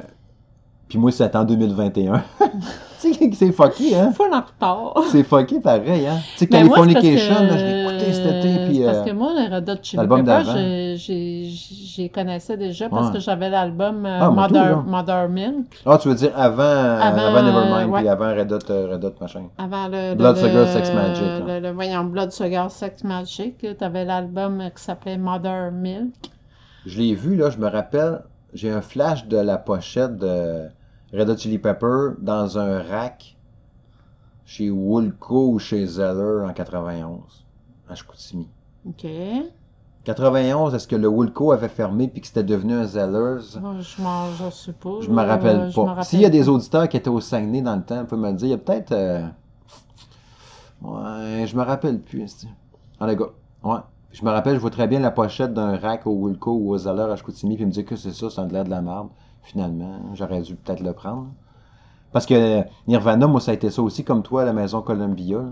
puis moi, c'est en 2021. tu sais, c'est fucké, hein? Full en retard. C'est fucké pareil, hein? Tu sais, Ben, Californication, que- là, je l'ai écouté cet été, puis... parce euh, que moi, les Red Hot Chili l'album Pepper, d'avant. j'ai- connaissais déjà parce que j'avais l'album euh, Ah, Mother. Mother Milk Ah, tu veux dire avant, euh, Avant, avant, Nevermind, ouais. puis avant Red Hot, Red Hot machin. avant le, le- Blood le- Sugar Sex Magic. Le, le- voyons, Blood Sugar Sex Magic. Tu avais l'album qui s'appelait Mother Milk. Je l'ai vu, là, je me rappelle, j'ai un flash de la pochette de Red Hot Chili Pepper dans un rack chez Woolco ou chez Zeller en 91, à Chicoutimi. OK. 91, est-ce que le Woolco avait fermé puis que c'était devenu un Zellers? Moi, Je m'en je sais pas. Je me rappelle me pas. S'il y a des auditeurs qui étaient au Saguenay dans le temps, on peut me le dire. Il y a peut-être. euh, Ouais, je me rappelle plus. Ah, les gars. Ouais. Je me rappelle, je vois très bien la pochette d'un rack au Woolco ou au Zeller à Chicoutimi, puis me dire que c'est ça, ça a l'air de la merde. Finalement, j'aurais dû peut-être le prendre. Parce que Nirvana, moi, ça a été ça aussi, comme toi, à la maison Columbia.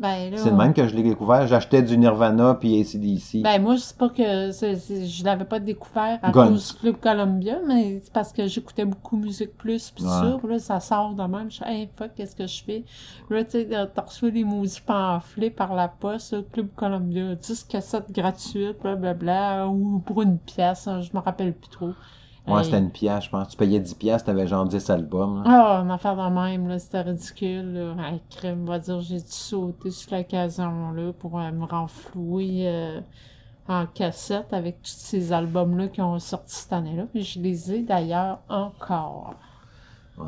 Ben, là, C'est le même que je l'ai découvert. J'achetais du Nirvana puis ACDC. Ben, moi, je sais pas que c'est- c'est- je l'avais pas découvert à Guns. cause du Club Columbia, mais c'est parce que j'écoutais beaucoup Musique Plus, pis Ouais. ça, puis là, ça sort de même. Je suis, hey, fuck, qu'est-ce que je fais? Là, tu sais, t'as reçu des maudits pamphlets par la poste, Club Columbia, 10 cassettes gratuites, blablabla, ou pour une pièce, hein, je me rappelle plus trop. Ouais, Hey. c'était une pièce, je pense. Tu payais 10 pièces, t'avais genre 10 albums. Ah, une affaire de même, là, c'était ridicule. Là. Crème, va dire, j'ai dû sauter sur l'occasion, là, pour euh, me renflouer euh, en cassette avec tous ces albums-là qui ont sorti cette année-là. Puis je les ai d'ailleurs encore. Ouais.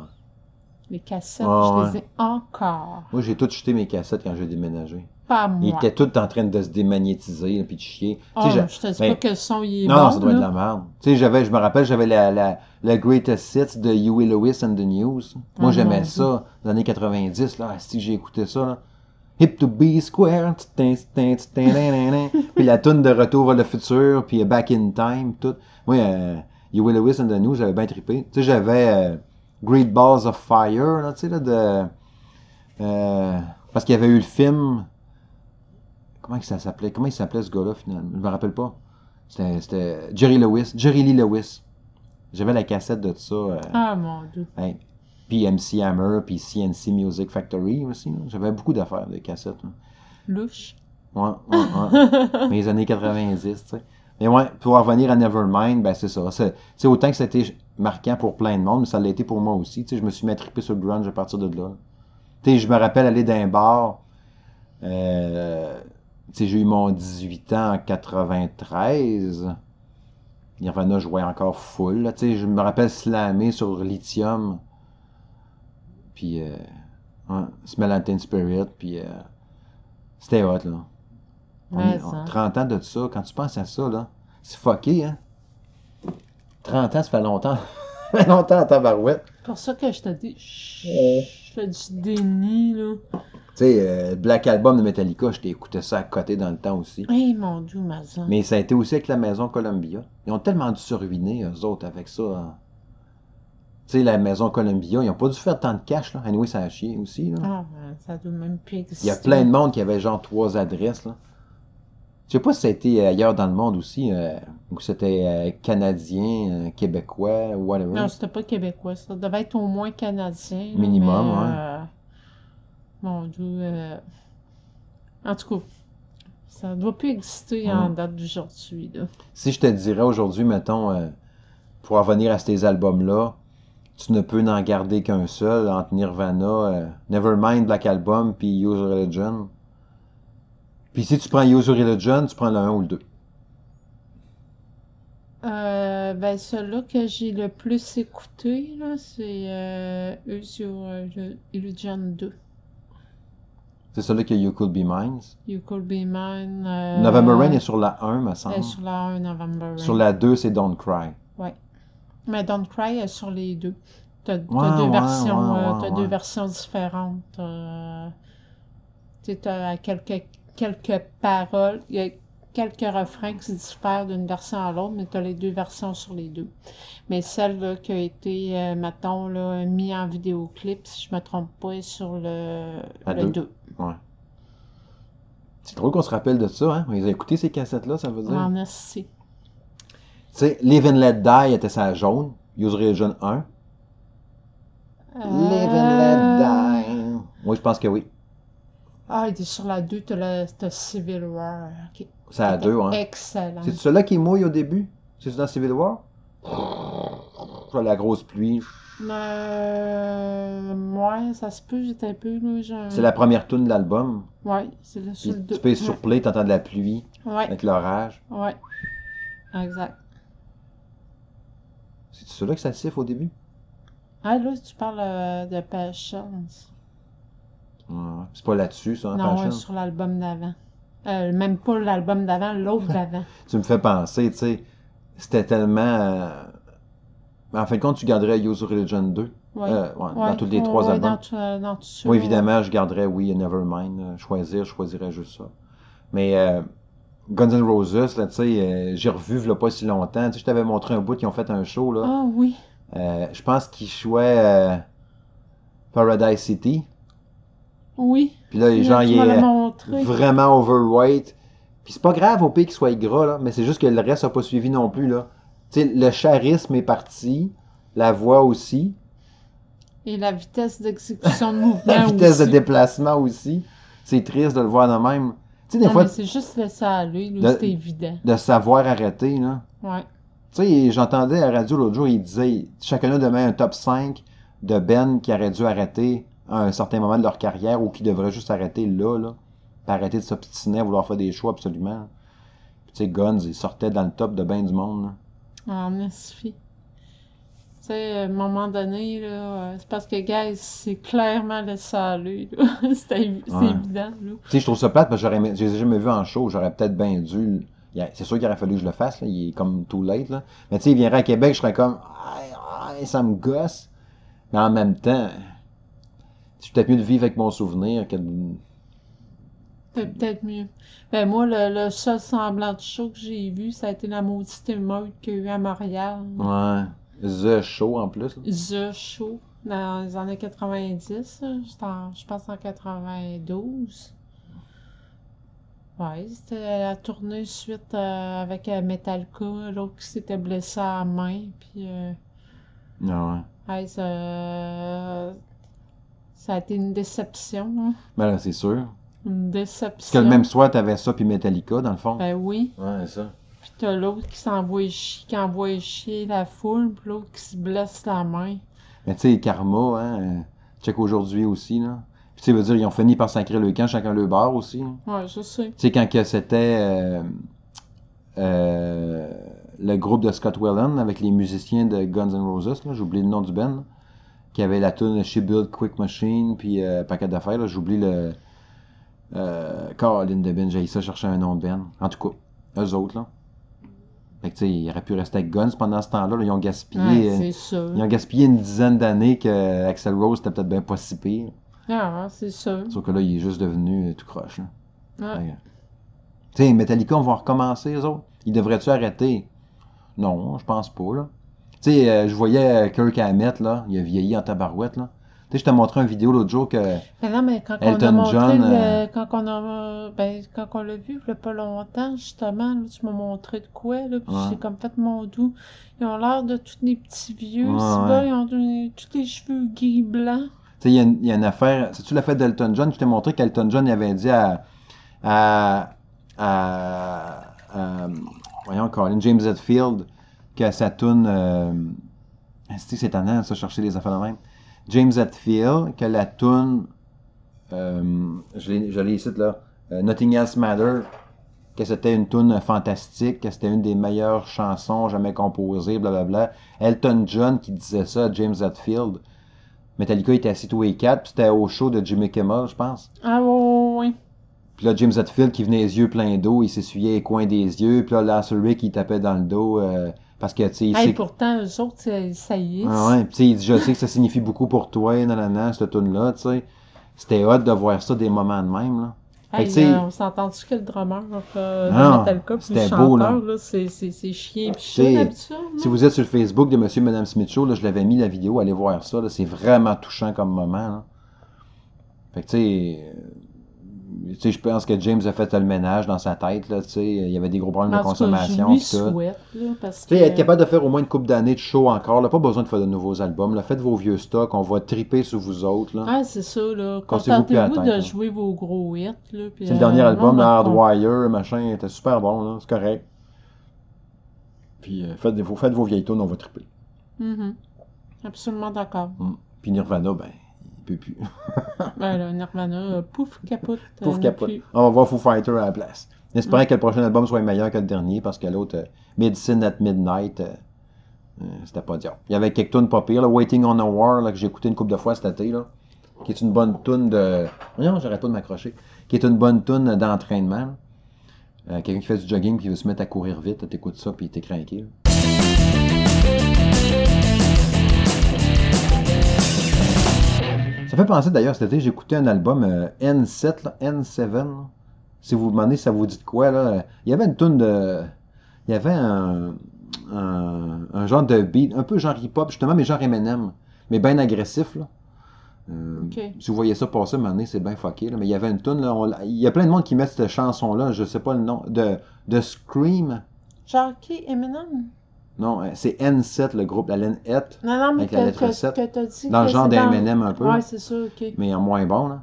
Les cassettes, Ouais, je ouais. les ai encore. Moi, j'ai tout jeté mes cassettes quand j'ai déménagé. Pas moi. étaient tous en train de se démagnétiser, puis de chier. Ah, je ben, pas que le son il est Non, bon, ça doit être de la merde. Tu sais, j'avais, je me rappelle, j'avais la, la, la Greatest Hits de Huey Lewis and the News. Moi, Ah, j'aimais ça, dans les années 90, là. Si j'ai écouté ça, là. Hip to be square, puis la tune de Retour vers le futur, puis Back in Time, tout. Moi, euh, Huey Lewis and the News, j'avais bien trippé. Tu sais, j'avais euh, Great Balls of Fire, là, tu sais, là, de... euh, parce qu'il y avait eu le film... Comment que ça s'appelait? Comment il s'appelait, ce gars-là, finalement? Je me rappelle pas. C'était, Jerry Lewis, Jerry Lee Lewis. J'avais la cassette de ça. euh, Ah, mon Dieu. hey. Puis MC Hammer, puis CNC Music Factory aussi. J'avais beaucoup d'affaires de cassettes. là. Louche. Ouais, ouais, ouais. Mes années 90, tu sais. Mais ouais, pour en revenir à Nevermind, ben c'est ça. C'est autant que c'était marquant pour plein de monde, mais ça l'a été pour moi aussi. Tu sais, je me suis triper sur le grunge à partir de là. Tu sais, je me rappelle aller dans un bar. Euh, sais, j'ai eu mon 18 ans en 93. Nirvana jouait encore full. là. Tu sais, je me rappelle slammer sur Lithium. Puis, euh, Smell and Teen Spirit. Puis, euh, c'était hot, là. On Mais est- on- ça. 30 ans de ça, quand tu penses à ça, là, c'est fucké, hein? 30 ans, ça fait longtemps. ça fait longtemps en tabarouette. pour ça que je te dis, je je fais du déni, là. Tu sais, euh, Black Album de Metallica, je écouté ça à côté dans le temps aussi. Hey, mon Dieu, Mazan. Mais ça a été aussi avec la maison Columbia. Ils ont tellement dû se ruiner, eux autres, avec ça. hein. Tu sais, la maison Columbia, ils ont pas dû faire tant de cash, là. Anyway, ça a chier aussi, là. Ah, ben, ça doit même plus exister. Il y a plein de monde qui avait genre trois adresses, là. Je sais pas si ça a été ailleurs dans le monde aussi, euh, ou c'était euh, canadien, euh, québécois, whatever. Non, c'était pas québécois, ça devait être au moins canadien. Minimum, mais, ouais. Mon Dieu. euh, En tout cas, ça doit plus exister en date d'aujourd'hui. Si je te dirais aujourd'hui, mettons, euh, pour en revenir à ces albums-là, tu ne peux n'en garder qu'un seul entre Nirvana, euh, Nevermind, Black Album, puis Use Religion. Puis si tu prends Use Religion, tu prends le 1 ou le 2. Euh, ben, celui-là que j'ai le plus écouté, c'est euh, Use Your Illusion 2. C'est celui que You Could Be Mine. You Could Be Mine. Euh, November Rain est sur la 1, me semble. Est sur la 1, November Rain. Sur la 2, c'est Don't Cry. Oui. Mais Don't Cry est sur les deux. T'as deux, versions, ouais, euh, as deux versions différentes. Euh, tu as quelques, quelques paroles. Il y a quelques refrains qui se diffèrent d'une version à l'autre, mais tu as les deux versions sur les deux. Mais celle là, qui a été, euh, mettons, mise en vidéoclip, si je ne me trompe pas, est sur le 2. Ouais. C'est drôle qu'on se rappelle de ça, hein? On les a écoutés, ces cassettes-là, ça veut dire. Ah, merci. Tu sais, Live and Let Die était sa jaune, User Religion 1. Euh... Live and Let euh. Die. Moi, je pense que oui. Ah, il était sur la 2, t'as Civil War. Okay. C'est la 2, hein? Excellent. C'est celui-là qui mouille au début? C'est dans Civil War? La grosse pluie. Euh, ouais, ça se peut, j'étais un peu, là, C'est la première tune de l'album. Ouais, c'est sur le tu payes sur play, t'entends de la pluie Ouais, avec l'orage. ouais. Exact. C'est celui-là que ça siffle au début? Ah, là, tu parles euh, de Passions. Ouais, C'est pas là-dessus, ça, hein, Non, ouais, sur l'album d'avant. Euh, même pas l'album d'avant, l'autre d'avant. Tu me fais penser, tu sais, c'était tellement... euh, En fin de compte, tu garderais Use Religion 2. Ouais. Euh, ouais, Ouais, dans tous les trois albums. Dans, tout- euh, dans tout ça, Oui, évidemment, je garderais, oui, Nevermind. euh, Choisir, je choisirais juste ça. Mais euh, Guns N' Roses, là, tu sais, euh, j'ai revu, il pas si longtemps. Je t'avais montré un bout qui ont fait un show, là. Ah oui. Euh, je pense qu'ils jouaient euh, Paradise City. Oui. Puis là, Tu genre, il m'as est euh, vraiment overweight. Puis c'est pas grave au pays qu'il soit gras, là, mais c'est juste que le reste n'a pas suivi non plus, là. Le charisme est parti, la voix aussi, Et la vitesse d'exécution de mouvement la vitesse de déplacement aussi. C'est triste de le voir de même. Tu sais, des Non, fois, mais c'est juste laisser aller, De- c'est évident. de savoir arrêter, là. Ouais. Tu sais, j'entendais à la radio l'autre jour, il disait, chacun demain un top 5 de Ben qui aurait dû arrêter à un certain moment de leur carrière ou qui devrait juste arrêter là, là. Puis arrêter de s'obstiner à vouloir faire des choix absolument. Puis tu sais, Guns, il sortait dans le top de ben du monde, là. En esfie. Tu sais, à un moment donné, là, euh, c'est parce que, guys, c'est clairement aller, là. C'est Ouais. évident. Tu sais, je trouve ça plate parce que j'aurais je les ai jamais vus en show, j'aurais peut-être bien dû. C'est sûr qu'il aurait fallu que je le fasse, là. Il est comme too late, là. Mais tu sais, il viendrait à Québec, je serais comme, aïe, aïe, ça me gosse. Mais en même temps, c'est peut-être mieux de vivre avec mon souvenir que de. Peut-être mieux. Ben, moi, le, le seul semblant de show que j'ai vu, ça a été la maudite émeute qu'il y a eu à Montréal. Ouais. The Show en plus. The Show, dans les années 90, là. J'étais en- je pense en 92. Ouais, c'était la tournée suite euh, avec euh, Metallica, l'autre qui s'était blessé à la main, puis euh, Ah ouais. Ça... ça a été une déception. hein. Ben là, c'est sûr. Une Parce déception. que le même soir, t'avais ça puis Metallica, dans le fond. Ben oui. Ouais, c'est ça. Puis t'as l'autre qui s'envoie chier, qui envoie chier la foule, puis l'autre qui se blesse la main. Mais tu sais, Karma, hein, euh, check aujourd'hui aussi, là. Puis tu sais, veut dire, ils ont fini par sacrer le camp, chacun le bar aussi. hein. Ouais, je sais. Tu sais, quand que c'était euh, euh, le groupe de Scott Whelan avec les musiciens de Guns N' Roses, là, j'oublie le nom du band, là, qui avait la tune She Built Quick Machine, puis euh, paquet d'affaires, là, j'oublie le... Euh, Colin de Ben, j'ai ça chercher un nom de band. En tout cas, eux autres, là. Fait que tu sais, ils auraient pu rester avec Guns pendant ce temps-là, là, ils ont gaspillé... Ouais, euh, ils ont gaspillé une dizaine d'années que Axel Rose était peut-être bien pas si pire. Ah, c'est ça. Sauf que là, il est juste devenu euh, tout croche. Là. Ouais. Tu sais, Metallica, on va recommencer, eux autres. Ils devraient-tu arrêter? Non, je pense pas, là. Tu sais, euh, je voyais euh, Kirk Hammett, là. Il a vieilli en tabarouette, là. Tu sais, je t'ai montré une vidéo l'autre jour que... Mais non, mais quand Elton on a montré John, le- euh, quand on a, ben, quand on l'a vu, il y a pas longtemps, justement, là, tu m'as montré de quoi, là, puis Ouais. j'ai comme fait mon doux. Ils ont l'air de tous des petits vieux, Ouais, ouais. ils ont tous les cheveux gris blancs. Tu sais, il y, a une- il y a une affaire... C'est-tu la fête d'Elton John? Je t'ai montré qu'Elton John il avait dit à... à... à... à- voyons, Colin, James Hetfield, que sa tune... Euh, c'est étonnant, ça, chercher les affaires de même? James Hetfield, que la tune... Euh, je l'ai ici, là. euh, Nothing Else Matter, que c'était une tune fantastique, que c'était une des meilleures chansons jamais composées, blablabla. Elton John qui disait ça à James Hetfield. Metallica était assis tous les quatre, puis c'était au show de Jimmy Kimmel, je pense. Ah, oui, oui, Puis là, James Hetfield qui venait les yeux pleins d'eau, il s'essuyait les coins des yeux, puis là, Rick il tapait dans le dos, euh, parce que, tu sais, Hey, pourtant, eux autres, ça y est. Ah ouais, tu sais, je sais que ça signifie beaucoup pour toi, nanana, cette tune-là, tu sais. C'était hot de voir ça des moments de même, là. Hey, que, euh, on s'entend-tu que le drummer euh, Non, de Metallica puis le chanteur, beau, là. là, c'est c'est- c'est chien pis d'habitude, Si vous êtes sur le Facebook de Monsieur et Madame Smith Show, là, je l'avais mis la vidéo, allez voir ça, là, c'est vraiment touchant comme moment, là. Fait que, tu sais, sais, je pense que James a fait le ménage dans sa tête, là, tu sais, il y avait des gros problèmes En de tout cas, consommation, je lui souhaite, là, parce Tu sais, que... être capable de faire au moins une couple d'années de show encore, là, pas besoin de faire de nouveaux albums, là, faites vos vieux stocks, on va triper sur vous autres, là. Ah, c'est ça, là. Cassez-vous plus la Contentez-vous de là. jouer vos gros hits, C'est le euh, dernier album, non, là, on- Hardwire, machin, était super bon, là, c'est correct. Puis euh, faites, vos, faites vos vieilles tunes, on va triper. Mhm. Absolument d'accord. Mm. Puis Nirvana, ben, peut plus. ben, là, Nirvana, euh, pouf, capote. euh, Pouf capote. plus. On va voir Foo Fighter à la place. Espérant que le prochain album soit meilleur que le dernier, parce que l'autre, euh, Medicine at Midnight, c'était pas diable. Il y avait quelques tunes pas pires, là, Waiting on a War, là, que j'ai écouté une couple de fois cet été, là, qui est une bonne tune de... Non, j'arrête pas de m'accrocher. Qui est une bonne tune d'entraînement. Euh, Quelqu'un qui fait du jogging puis qui veut se mettre à courir vite, t'écoutes ça puis t'es craqué. Ça fait penser d'ailleurs, cet été, j'ai écouté un album euh, N7, là, N7. là. Si vous vous demandez ça vous dit de quoi, là, euh, il y avait une tune de. Il y avait un, un, un genre de beat, un peu genre hip-hop, justement, mais genre Eminem, mais bien agressif. Là. Euh. Si vous voyez ça passer, un moment donné, c'est bien fucké. Là, mais il y avait une tune, là, on- il y a plein de monde qui met cette chanson-là, je sais pas le nom, de, de Scream. Genre qui, Eminem? Non, euh, c'est N7, le groupe, la laine Et, Non, non, mais Avec la lettre que, 7. que dit dans le genre dans- d'Eminem un peu. Ouais, c'est ça, ok. mais en moins bon. Là.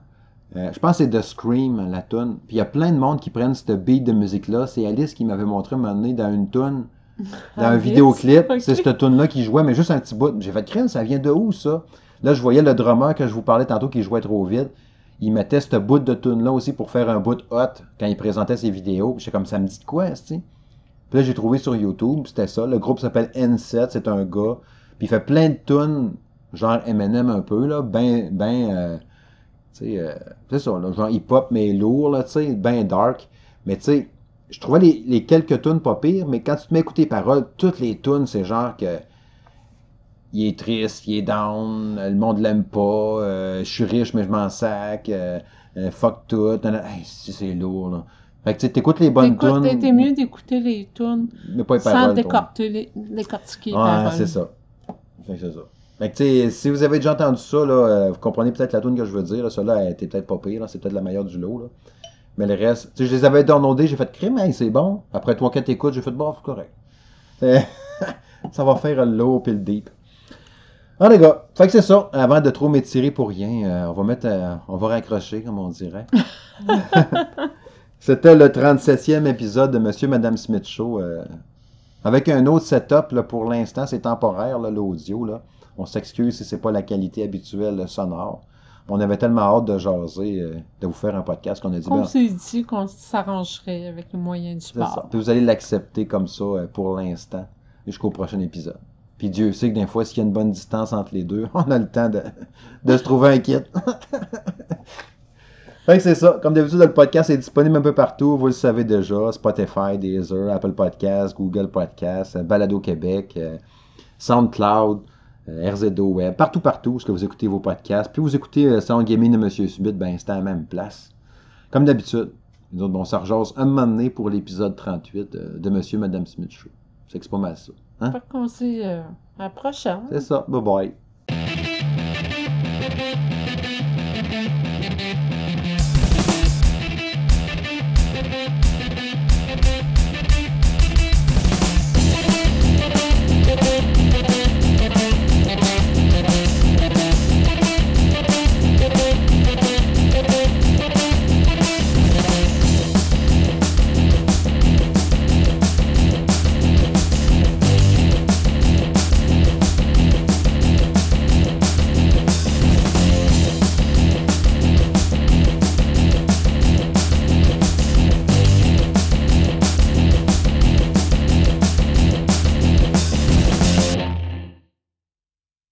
Euh, je pense que c'est The Scream, la tune. Puis il y a plein de monde qui prennent ce beat de musique-là. C'est Alice qui m'avait montré un moment donné dans une tune, dans un vidéoclip. C'est cette tune-là qui jouait, mais juste un petit bout. J'ai fait crème, ça vient de où ça? Là, je voyais le drummer que je vous parlais tantôt qui jouait trop vite. Il mettait ce bout de tune-là aussi pour faire un bout hot quand il présentait ses vidéos. J'étais comme ça me dit de quoi, tu Là, j'ai trouvé sur YouTube, c'était ça. Le groupe s'appelle N7, c'est un gars. Puis il fait plein de tunes, genre Eminem un peu, là, ben, ben, euh, tu sais, euh, c'est ça, là, genre hip-hop, mais lourd, là, tu sais, ben dark. Mais tu sais, je trouvais les, les quelques tunes pas pires, mais quand tu te mets à les paroles, toutes les tunes, c'est genre que il est triste, il est down, le monde l'aime pas, euh, je suis riche mais je m'en sac, euh, euh, fuck tout. Hey, c'est lourd là. Fait que tu sais, t'écoutes les bonnes tunes, t'es mieux d'écouter les tunes sans décortiquer les, les paroles. c'est ça. Fait que c'est ça. Fait que, tu sais, si vous avez déjà entendu ça, là, euh, vous comprenez peut-être la tune que je veux dire. Là, Celle-là, elle était peut-être pas pire. C'est peut-être la meilleure du lot. Là. Mais le reste, je les avais downloadés, j'ai fait crime, hey, c'est bon. Après 3-4 écoutes, j'ai fait c'est correct. C'est- ça va faire le low puis le deep. Ah les gars, fait que c'est ça. Avant de trop m'étirer pour rien, euh, on va mettre, euh, on va raccrocher comme on dirait. C'était le 37e épisode de Monsieur Madame Smith Show. euh, avec un autre setup, là, pour l'instant, c'est temporaire, là, l'audio. Là. On s'excuse si c'est pas la qualité habituelle sonore. On avait tellement hâte de jaser, euh, de vous faire un podcast qu'on a dit, On ben, s'est dit qu'on s'arrangerait avec les moyens du sport. Puis vous allez l'accepter comme ça euh, pour l'instant, jusqu'au prochain épisode. Puis Dieu sait que des fois, s'il y a une bonne distance entre les deux, on a le temps de, de se trouver un kit. fait que c'est ça. Comme d'habitude, le podcast est disponible un peu partout. Vous le savez déjà. Spotify, Deezer, Apple Podcasts, Google Podcasts, Balado Québec, euh, SoundCloud, euh, RZO Web. Partout, partout, ce que vous écoutez vos podcasts. Puis vous écoutez euh, Sound Gaming de Monsieur Subit, ben c'est à la même place. Comme d'habitude. Nous autres, bon, ça rejase un moment donné pour l'épisode 38 euh, de Monsieur et Madame Smith Show. C'est que c'est pas mal ça. Hein? Fait qu'on se dit à la prochaine. C'est ça. Bye bye.